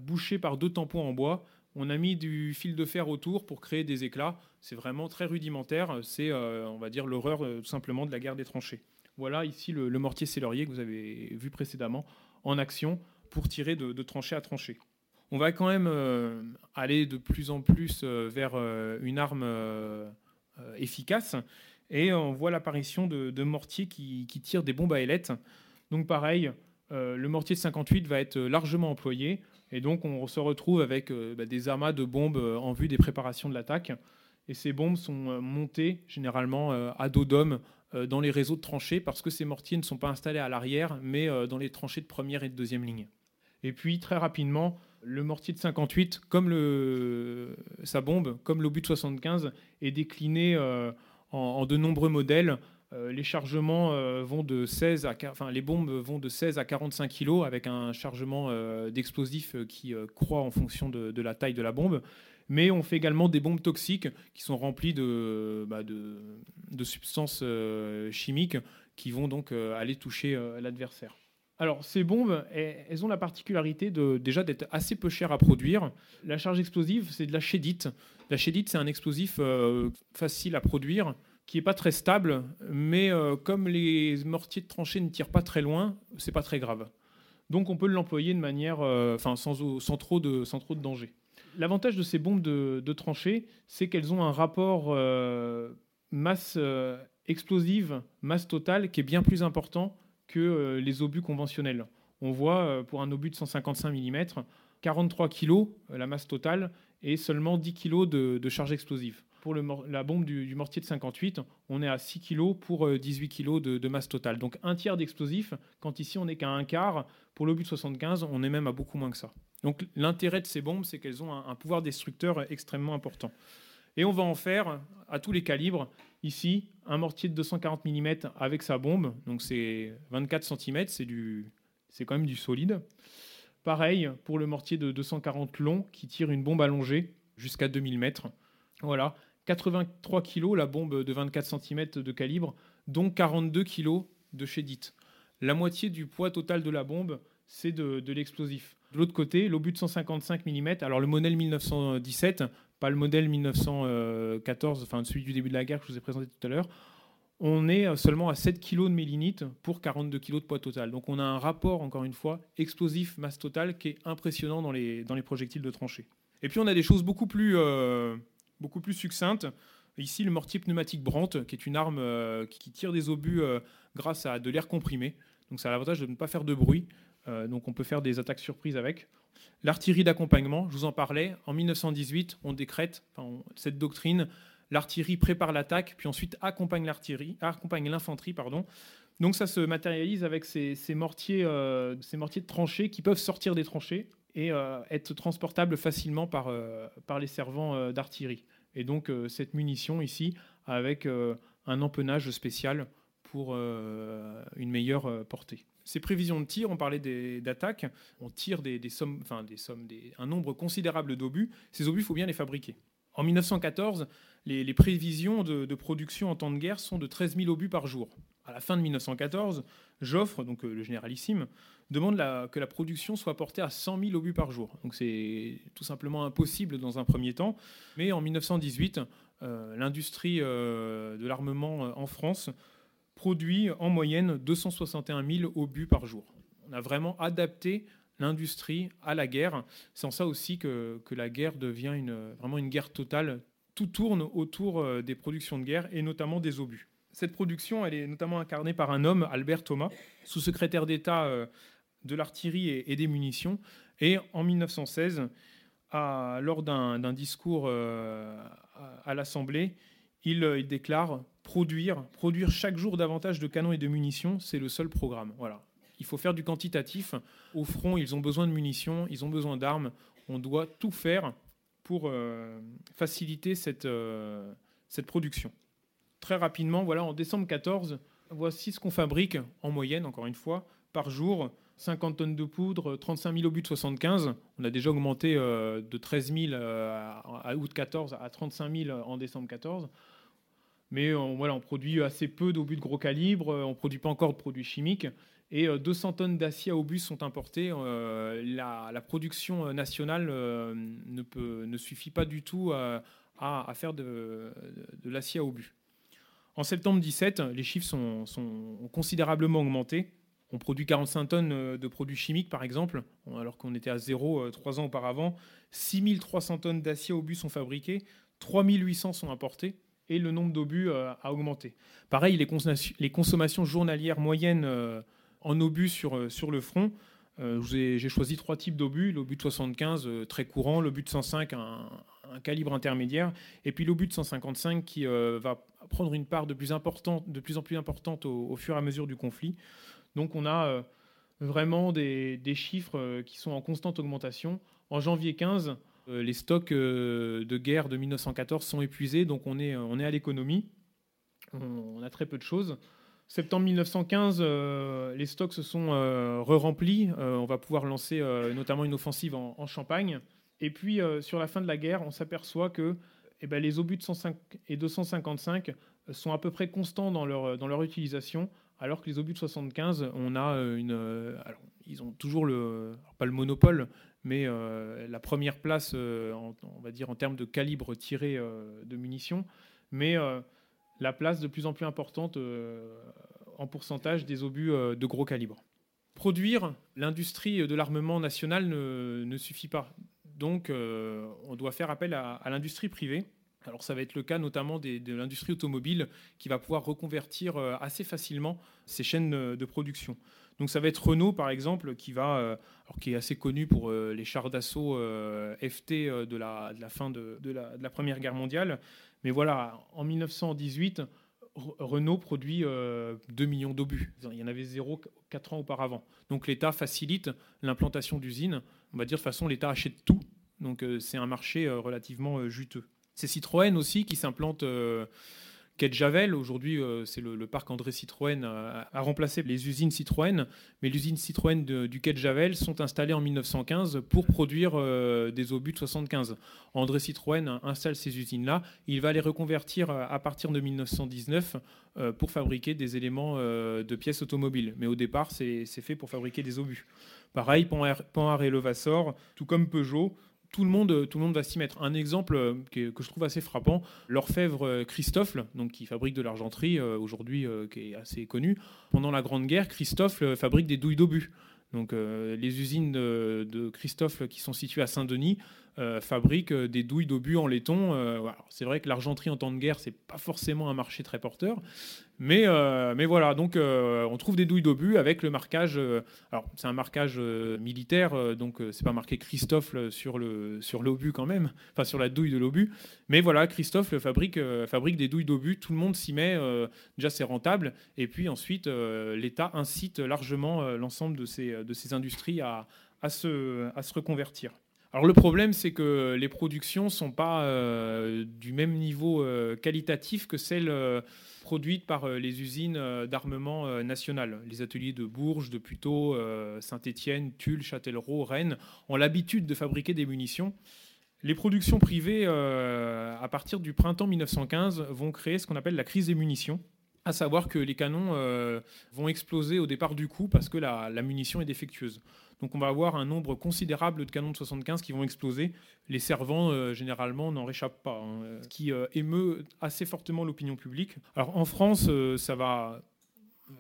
[SPEAKER 1] bouché par deux tampons en bois. On a mis du fil de fer autour pour créer des éclats. C'est vraiment très rudimentaire. C'est, on va dire, l'horreur tout simplement de la guerre des tranchées. Voilà ici le, mortier sellerier que vous avez vu précédemment en action pour tirer de, de tranchée à tranchée. On va quand même aller de plus en plus vers une arme efficace et on voit l'apparition de, mortiers qui, tirent des bombes à ailettes. Donc pareil, euh, le mortier de 58 va être largement employé, et donc on se retrouve avec euh, bah, des amas de bombes euh, en vue des préparations de l'attaque. Et ces bombes sont montées généralement à dos d'homme dans les réseaux de tranchées, parce que ces mortiers ne sont pas installés à l'arrière, mais dans les tranchées de première et de deuxième ligne. Et puis très rapidement, le mortier de 58, comme sa bombe, comme l'obus de 75, est décliné en, de nombreux modèles. Euh, les chargements euh, vont de 16 à, enfin, les bombes vont de 16 à 45 kg avec un chargement euh, d'explosifs qui croît en fonction de, la taille de la bombe. Mais on fait également des bombes toxiques qui sont remplies de, bah, de, substances chimiques qui vont donc aller toucher l'adversaire. Alors, ces bombes, elles ont la particularité de, déjà d'être assez peu chères à produire. La charge explosive, c'est de la chédite. La chédite, c'est un explosif facile à produire qui n'est pas très stable, mais euh, comme les mortiers de tranchée ne tirent pas très loin, c'est pas très grave. Donc on peut l'employer de manière, euh, sans, trop de, danger. L'avantage de ces bombes de, de tranchée, c'est qu'elles ont un rapport euh, masse explosive, masse totale, qui est bien plus important que les obus conventionnels. On voit pour un obus de 155 mm, 43 kg la masse totale et seulement 10 kg de charge explosive. Pour la bombe du, mortier de 58, on est à 6 kg pour 18 euh, kg de, masse totale. Donc un tiers d'explosif, quand ici on n'est qu'à un quart. Pour l'obus de 75, on est même à beaucoup moins que ça. Donc l'intérêt de ces bombes, c'est qu'elles ont un, pouvoir destructeur extrêmement important. Et on va en faire à tous les calibres. Ici, un mortier de 240 mm avec sa bombe, donc c'est 24 cm, c'est quand même du solide. Pareil pour le mortier de 240 long qui tire une bombe allongée jusqu'à 2000 mètres. Voilà, 83 kg la bombe de 24 cm de calibre, dont 42 kg de chédite. La moitié du poids total de la bombe, c'est de, l'explosif. De l'autre côté, l'obus de 155 mm, alors le modèle 1917, pas le modèle 1914, enfin celui du début de la guerre que je vous ai présenté tout à l'heure, on est seulement à 7 kg de mélinite pour 42 kg de poids total. Donc on a un rapport, encore une fois, explosif-masse totale qui est impressionnant dans les, projectiles de tranchée. Et puis on a des choses beaucoup plus, euh, beaucoup plus succincte. Ici, le mortier pneumatique Brandt, qui est une arme euh, qui tire des obus euh, grâce à de l'air comprimé. Donc, ça a l'avantage de ne pas faire de bruit. Euh, donc, on peut faire des attaques surprises avec. L'artillerie d'accompagnement, je vous en parlais. En 1918, on décrète cette doctrine. L'artillerie prépare l'attaque, puis ensuite accompagne l'artillerie, accompagne l'infanterie, pardon. Donc, ça se matérialise avec ces, mortiers, ces mortiers de tranchées qui peuvent sortir des tranchées et être transportables facilement par, par les servants d'artillerie. Et donc euh, cette munition ici avec euh, un empennage spécial pour euh, une meilleure portée. Ces prévisions de tir, on parlait d'attaques, on tire des, sommes, enfin des sommes, un nombre considérable d'obus. Ces obus, il faut bien les fabriquer. En 1914, les, prévisions de, production en temps de guerre sont de 13 000 obus par jour. À la fin de 1914, Joffre, donc le généralissime, demande que la production soit portée à 100 000 obus par jour. Donc c'est tout simplement impossible dans un premier temps. Mais en 1918, euh, l'industrie euh, de l'armement euh, en France produit en moyenne 261 000 obus par jour. On a vraiment adapté l'industrie à la guerre. C'est en ça aussi que, que la guerre devient une, vraiment une guerre totale. Tout tourne autour des productions de guerre et notamment des obus. Cette production, elle est notamment incarnée par un homme, Albert Thomas, sous-secrétaire d'État de l'artillerie et, des munitions. Et en 1916, lors d'un discours euh, à, l'Assemblée, euh, il, déclare produire, produire chaque jour davantage de canons et de munitions, c'est le seul programme. Voilà. Il faut faire du quantitatif. Au front, ils ont besoin de munitions, ils ont besoin d'armes. On doit tout faire pour euh, faciliter cette, cette production. Très rapidement, voilà, en décembre 14, voici ce qu'on fabrique en moyenne, encore une fois, par jour 50 tonnes de poudre, 35 000 obus de 75. On a déjà augmenté euh, de 13 000 euh, à août 14 à 35 000 en décembre 14. mais voilà, on produit assez peu d'obus de gros calibre, on ne produit pas encore de produits chimiques, et 200 tonnes d'acier à obus sont importées. La, production nationale ne, suffit pas du tout à, à faire de, l'acier à obus. En septembre 17, les chiffres sont, ont considérablement augmenté. On produit 45 tonnes euh, de produits chimiques, par exemple, alors qu'on était à zéro euh, trois ans auparavant. 6300 tonnes d'acier obus sont fabriquées, 3800 sont importés et le nombre d'obus euh, a augmenté. Pareil, les, consommations journalières moyennes en obus sur, sur le front, j'ai choisi trois types d'obus. L'obus de 75, très courant, l'obus de 105, un, calibre intermédiaire, et puis l'obus de 155 qui euh, va prendre une part de plus, en plus importante au, fur et à mesure du conflit. Donc on a euh, vraiment des, chiffres euh, qui sont en constante augmentation. En janvier 15, les stocks de guerre de 1914 sont épuisés, donc on est, on est à l'économie. On, a très peu de choses. Septembre 1915, les stocks se sont re-remplis. on va pouvoir lancer notamment une offensive en, en Champagne. Et puis, euh, sur la fin de la guerre, on s'aperçoit que eh ben, les obus de 105 et 255 euh, sont à peu près constants dans leur, dans leur utilisation, alors que les obus de 75, on a euh, une. alors, ils ont toujours le. pas le monopole, mais la première place, on va dire, en termes de calibre tiré de munitions, mais la place de plus en plus importante en pourcentage des obus de gros calibre. Produire l'industrie de l'armement national ne, ne suffit pas. Donc, euh, on doit faire appel à, l'industrie privée. Alors ça va être le cas notamment de l'industrie automobile qui va pouvoir reconvertir euh, assez facilement ses chaînes euh, de production. Donc ça va être Renault par exemple qui va, alors qui est assez connu pour les chars d'assaut FT de la, de la fin de, de, la, Première Guerre mondiale. Mais voilà, en 1918, Renault produit 2 millions d'obus. Il y en avait zéro 4 ans auparavant. Donc l'État facilite l'implantation d'usines. On va dire de façon l'État achète tout donc euh, c'est un marché euh, relativement euh, juteux. C'est Citroën aussi qui s'implante De Javel, aujourd'hui, c'est le, parc André Citroën a, remplacé les usines Citroën, mais les usines Citroën du Quai Javel sont installées en 1915 pour produire des obus de 75. André Citroën installe ces usines-là, il va les reconvertir à partir de 1919 pour fabriquer des éléments de pièces automobiles. Mais au départ, c'est fait pour fabriquer des obus. Pareil, Panhard et Levassor, tout comme Peugeot, tout le monde, va s'y mettre. Un exemple euh, que, je trouve assez frappant, l'orfèvre euh, Christophe, qui fabrique de l'argenterie euh, aujourd'hui, qui est assez connu. Pendant la Grande Guerre, Christophe fabrique des douilles d'obus. Donc les usines de, Christophe qui sont situées à Saint-Denis fabrique euh, des douilles d'obus en laiton. Euh, c'est vrai que l'argenterie en temps de guerre, c'est pas forcément un marché très porteur, mais, mais voilà. Donc on trouve des douilles d'obus avec le marquage. alors c'est un marquage militaire, donc c'est pas marqué Christophe sur sur l'obus quand même, enfin sur la douille de l'obus. Mais voilà, Christophe fabrique fabrique des douilles d'obus. Tout le monde s'y met. déjà c'est rentable. Et puis ensuite l'État incite largement l'ensemble de ces de ces industries à à se, à se reconvertir. Alors le problème, c'est que les productions ne sont pas euh, du même niveau euh, qualitatif que celles euh, produites par les usines d'armement national. Les ateliers de Bourges, de Puteaux, Saint-Étienne, Tulle, Châtellerault, Rennes ont l'habitude de fabriquer des munitions. Les productions privées, à partir du printemps 1915, vont créer ce qu'on appelle la crise des munitions à savoir que les canons vont exploser au départ du coup parce que la, munition est défectueuse. Donc on va avoir un nombre considérable de canons de 75 qui vont exploser. Les servants, euh, généralement, n'en réchappent pas, hein, ce qui euh, émeut assez fortement l'opinion publique. Alors en France, euh, ça va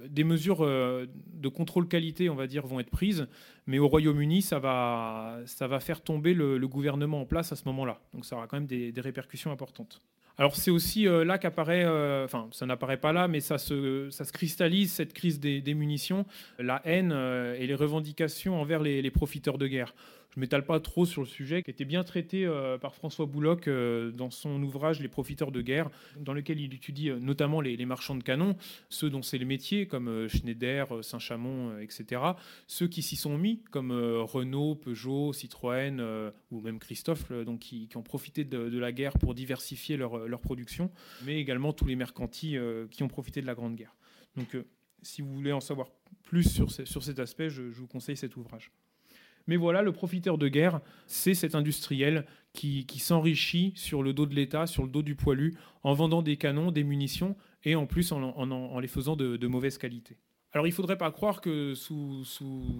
[SPEAKER 1] des mesures de contrôle qualité, on va dire, vont être prises, mais au Royaume-Uni, ça va, ça va faire tomber le, gouvernement en place à ce moment-là. Donc ça aura quand même des répercussions importantes. Alors c'est aussi euh, là qu'apparaît, euh, enfin ça n'apparaît pas là, mais ça se, ça se cristallise, cette crise des, munitions, la haine euh, et les revendications envers les profiteurs de guerre je m'étale pas trop sur le sujet, qui était bien traité euh, par François Bouloc euh, dans son ouvrage Les profiteurs de guerre, dans lequel il étudie euh, notamment les, marchands de canons, ceux dont c'est le métier, comme Schneider, Saint-Chamond, etc. Ceux qui s'y sont mis, comme Renault, Peugeot, Citroën, ou même Christophe, donc, qui, ont profité de, la guerre pour diversifier leur, production, mais également tous les mercantis qui ont profité de la Grande Guerre. Donc, si vous voulez en savoir plus sur, sur cet aspect, je vous conseille cet ouvrage. Mais voilà, le profiteur de guerre, c'est cet industriel qui, s'enrichit sur le dos de l'État, sur le dos du poilu, en vendant des canons, des munitions, et en plus en, les faisant de, mauvaise qualité. Alors il ne faudrait pas croire que sous,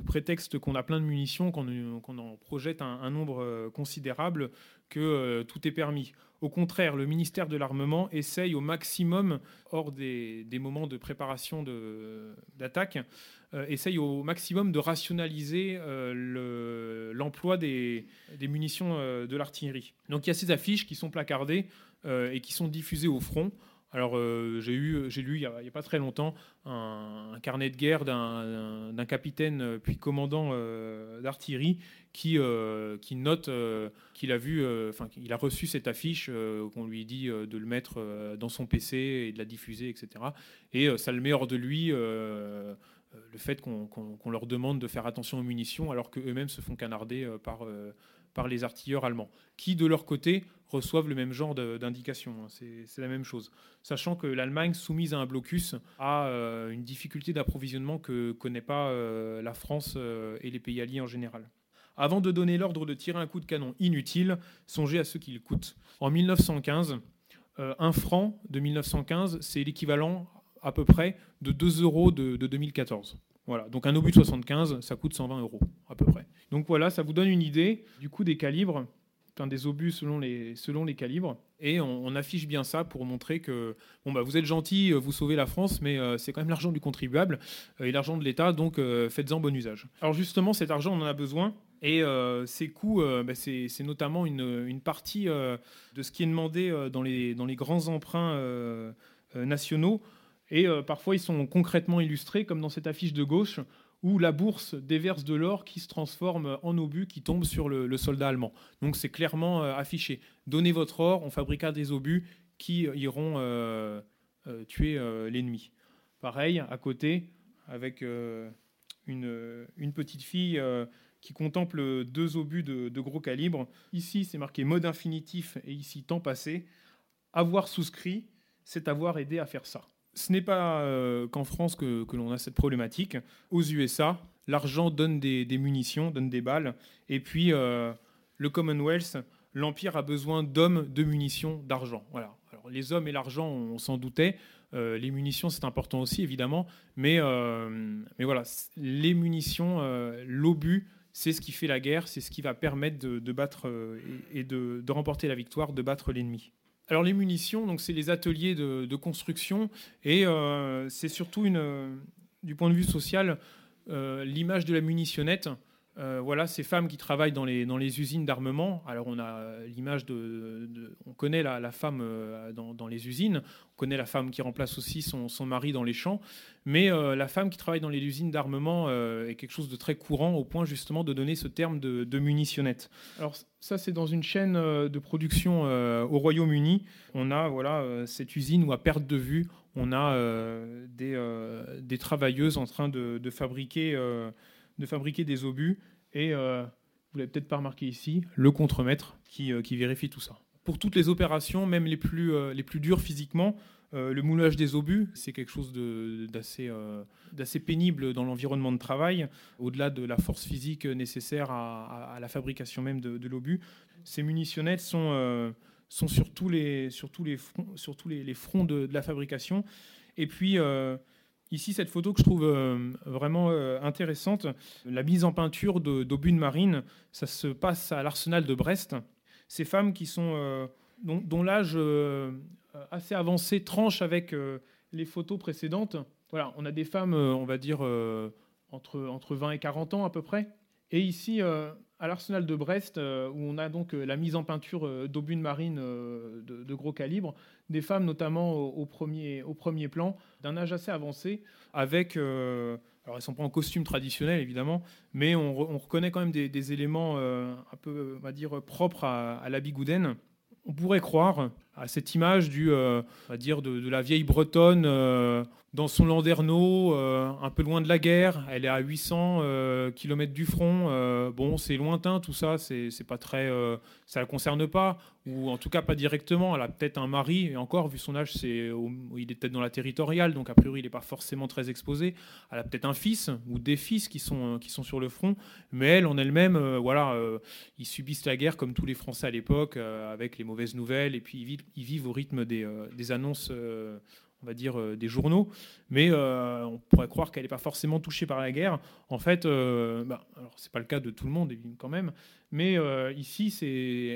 [SPEAKER 1] prétexte qu'on a plein de munitions, qu'on en projette un, nombre euh, considérable, que euh, tout est permis. Au contraire, le ministère de l'Armement essaye au maximum, hors des, moments de préparation d'attaque, euh, essaye au maximum de rationaliser euh, l'emploi des, munitions euh, de l'artillerie. Donc il y a ces affiches qui sont placardées et qui sont diffusées au front. Alors j'ai lu il n'y a, pas très longtemps un, carnet de guerre d'un capitaine puis commandant d'artillerie qui, euh, note euh, qu'il a vu, euh, enfin qu'il a reçu cette affiche, qu'on lui dit de le mettre dans son PC et de la diffuser, etc. Et ça le met hors de lui le fait qu'on leur demande de faire attention aux munitions alors qu'eux-mêmes se font canarder par, par les artilleurs allemands, qui de leur côté reçoivent le même genre d'indications. Hein. C'est la même chose. Sachant que l'Allemagne, soumise à un blocus, a une difficulté d'approvisionnement que connaît pas la France et les pays alliés en général. Avant de donner l'ordre de tirer un coup de canon inutile, songez à ce qu'il coûte. En 1915, euh, un franc de 1915, c'est l'équivalent à peu près de 2 euros de, 2014. Voilà, donc un obus de 75, ça coûte 120 euros à peu près. Donc voilà, ça vous donne une idée du coût des calibres, des obus selon les, selon les calibres. Et on, affiche bien ça pour montrer que bon, bah, vous êtes gentil, vous sauvez la France, mais euh, c'est quand même l'argent du contribuable euh, et l'argent de l'État, donc faites-en bon usage. Alors justement, cet argent, on en a besoin et euh, ces coûts, euh, bah, c'est notamment une, partie euh, de ce qui est demandé dans, les, dans les grands emprunts nationaux. Et parfois, ils sont concrètement illustrés, comme dans cette affiche de gauche, où la bourse déverse de l'or qui se transforme en obus qui tombe sur le, soldat allemand. Donc c'est clairement affiché. Donnez votre or, on fabriquera des obus qui iront tuer l'ennemi. Pareil, à côté, avec une, petite fille qui contemple deux obus de, gros calibre. Ici, c'est marqué mode infinitif et ici temps passé. Avoir souscrit, c'est avoir aidé à faire ça. Ce n'est pas euh, qu'en France que, l'on a cette problématique. Aux USA, l'argent donne des, munitions, donne des balles. Et puis, euh, le Commonwealth, l'Empire a besoin d'hommes, de munitions, d'argent. Les hommes et l'argent, on, s'en doutait. Euh, les munitions, c'est important aussi, évidemment. Mais, voilà, les munitions, l'obus, c'est ce qui fait la guerre, c'est ce qui va permettre de, battre et, de, remporter la victoire, de battre l'ennemi. Alors les munitions, donc c'est les ateliers de, construction et euh, c'est surtout une, du point de vue social euh, l'image de la munitionnette euh, voilà, ces femmes qui travaillent dans les, dans les usines d'armement. Alors, on a l'image de, On connaît la, femme euh, dans, les usines, on connaît la femme qui remplace aussi son, mari dans les champs, mais euh, la femme qui travaille dans les usines d'armement est quelque chose de très courant au point justement de donner ce terme de, de munitionnette. Alors, ça, c'est dans une chaîne de production au Royaume-Uni. On a voilà, cette usine où, à perte de vue, on a des, des, travailleuses en train de, de fabriquer de fabriquer des obus. Et euh, vous l'avez peut-être pas remarqué ici, le contremaître qui, euh, qui, vérifie tout ça. Pour toutes les opérations, même les plus, euh, les plus dures physiquement, le moulage des obus, c'est quelque chose d'assez d'assez pénible dans l'environnement de travail, au-delà de la force physique nécessaire à, la fabrication même de, l'obus. Ces munitionnettes sont, sont sur tous les, sur les, fronts, sur les, les fronts de, la fabrication. Et puis, Ici, cette photo que je trouve euh, vraiment euh, intéressante, la mise en peinture d'obus de marine, ça se passe à l'arsenal de Brest. Ces femmes qui sont, euh, dont, l'âge assez avancé tranche avec les photos précédentes. Voilà, on a des femmes, on va dire, entre, entre 20 et 40 ans à peu près. Et ici, à l'arsenal de Brest, euh, où on a donc euh, la mise en peinture euh, d'obus de marine de, gros calibre, des femmes notamment au, premier, au premier plan, d'un âge assez avancé, avec... alors elles sont pas en costume traditionnel évidemment, mais on, reconnaît quand même des, éléments un peu, on va dire, propres à, à la bigoudaine. On pourrait croire à cette image du, va dire de, la vieille Bretonne dans son landerneau, euh, un peu loin de la guerre. Elle est à 800 euh, km du front. Euh, bon, c'est lointain tout ça. C'est, pas très, ça la concerne pas, ou en tout cas pas directement. Elle a peut-être un mari, et encore vu son âge, c'est, il est peut-être dans la territoriale, donc a priori il n'est pas forcément très exposé. Elle a peut-être un fils ou des fils qui sont qui sont sur le front, mais elle en elle-même, voilà, ils subissent la guerre comme tous les Français à l'époque, avec les mauvaises nouvelles, et puis vivent, ils vivent au rythme des, des annonces on va dire, euh, des journaux, mais euh, on pourrait croire qu'elle n'est pas forcément touchée par la guerre. En fait, euh, bah, c'est pas le cas de tout le monde quand même, mais ici,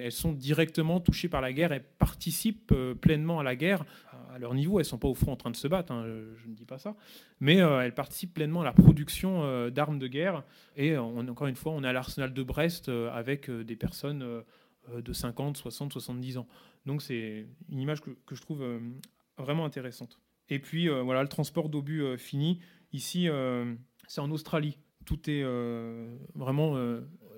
[SPEAKER 1] elles sont directement touchées par la guerre et participent pleinement à la guerre. À leur niveau, elles sont pas au front en train de se battre, hein, je, ne dis pas ça, mais elles participent pleinement à la production d'armes de guerre. Et encore une fois, on à l'arsenal de Brest avec des personnes de 50, 60, 70 ans. Donc c'est une image que, que je trouve vraiment intéressante. Et puis euh, voilà, le transport d'obus euh, fini. Ici, euh, c'est en Australie. Tout est vraiment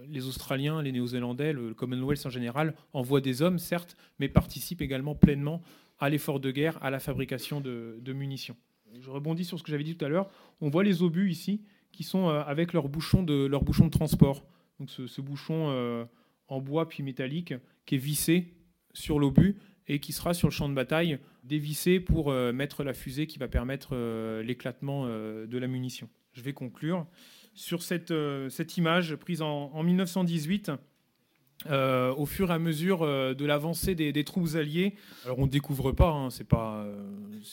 [SPEAKER 1] les Australiens, les Néo-Zélandais, le Commonwealth en général envoient des hommes, certes, mais participent également pleinement à l'effort de guerre, à la fabrication de, munitions. Je rebondis sur ce que j'avais dit tout à l'heure. On voit les obus ici qui sont avec leur bouchon de, leur bouchon de transport. Donc ce bouchon en bois puis métallique qui est vissé sur l'obus et qui sera sur le champ de bataille dévissé pour euh, mettre la fusée qui va permettre euh, l'éclatement euh, de la munition. Je vais conclure sur cette, cette image prise en, 1918. au fur et à mesure de l'avancée des, troupes alliées, alors on ne découvre pas, hein, c'est pas,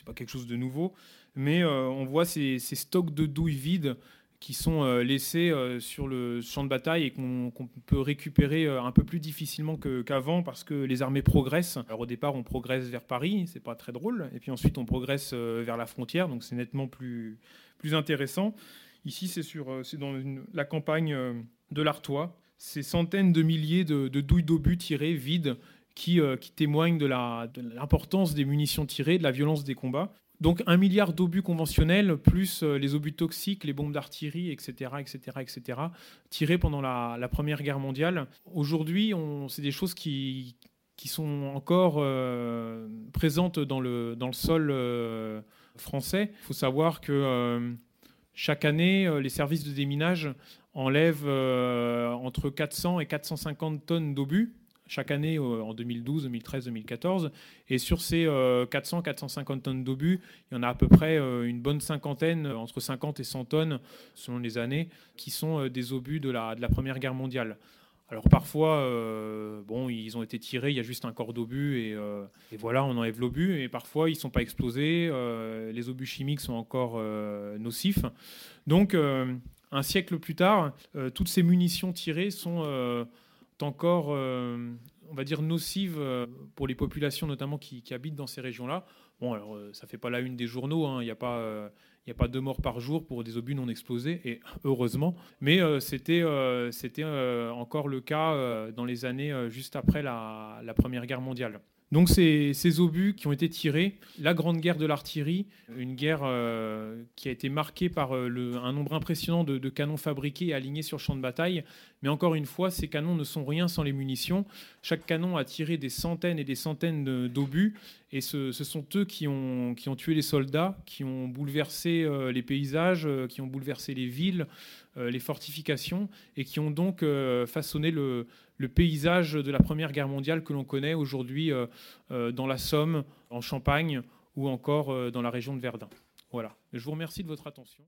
[SPEAKER 1] pas quelque chose de nouveau, mais on voit ces, ces, stocks de douilles vides qui sont euh, laissés euh, sur le champ de bataille et qu'on peut récupérer euh, un peu plus difficilement qu'avant parce que les armées progressent. Alors au départ, on progresse vers Paris, c'est pas très drôle, et puis ensuite on progresse vers la frontière, donc c'est nettement plus, plus intéressant. Ici, c'est c'est dans la campagne de l'Artois. Ces centaines de milliers de, douilles d'obus tirées, vides, qui, qui témoignent de l'importance des munitions tirées, de la violence des combats. Donc un milliard d'obus conventionnels, plus euh, les obus toxiques, les bombes d'artillerie, etc., etc., etc., tirés pendant la, Première Guerre mondiale. Aujourd'hui, c'est des choses qui, sont encore euh, présentes dans le, dans le sol euh, français. Il faut savoir que chaque année, les services de déminage enlèvent entre 400 et 450 tonnes d'obus chaque année en 2012, 2013, 2014. Et sur ces 400-450 euh, tonnes d'obus, il y en a à peu près euh, une bonne cinquantaine, euh, entre 50 et 100 tonnes selon les années, qui sont des obus de la, Première Guerre mondiale. Alors parfois, bon, ils ont été tirés, il y a juste un corps d'obus et, voilà, on enlève l'obus. Et parfois, ils ne sont pas explosés, les obus chimiques sont encore nocifs. Donc, un siècle plus tard, toutes ces munitions tirées sont encore, euh, on va dire, nocive euh, pour les populations notamment qui, habitent dans ces régions-là. Bon, alors euh, ça fait pas la une des journaux, hein. il n'y a pas... deux morts par jour pour des obus non explosés, et (laughs) heureusement. Mais c'était encore le cas dans les années juste après la Première Guerre mondiale. Donc ces, obus qui ont été tirés, la Grande Guerre de l'artillerie, une guerre euh, qui a été marquée par euh, un nombre impressionnant de, canons fabriqués et alignés sur champ de bataille. Mais encore une fois, ces canons ne sont rien sans les munitions. Chaque canon a tiré des centaines et des centaines d'obus, et ce, sont eux qui ont, qui tué les soldats, qui ont bouleversé euh, les paysages, qui ont bouleversé les villes, les fortifications, et qui ont donc façonné le, paysage de la Première Guerre mondiale que l'on connaît aujourd'hui euh, euh, dans la Somme, en Champagne ou encore euh, dans la région de Verdun. Voilà. Je vous remercie de votre attention.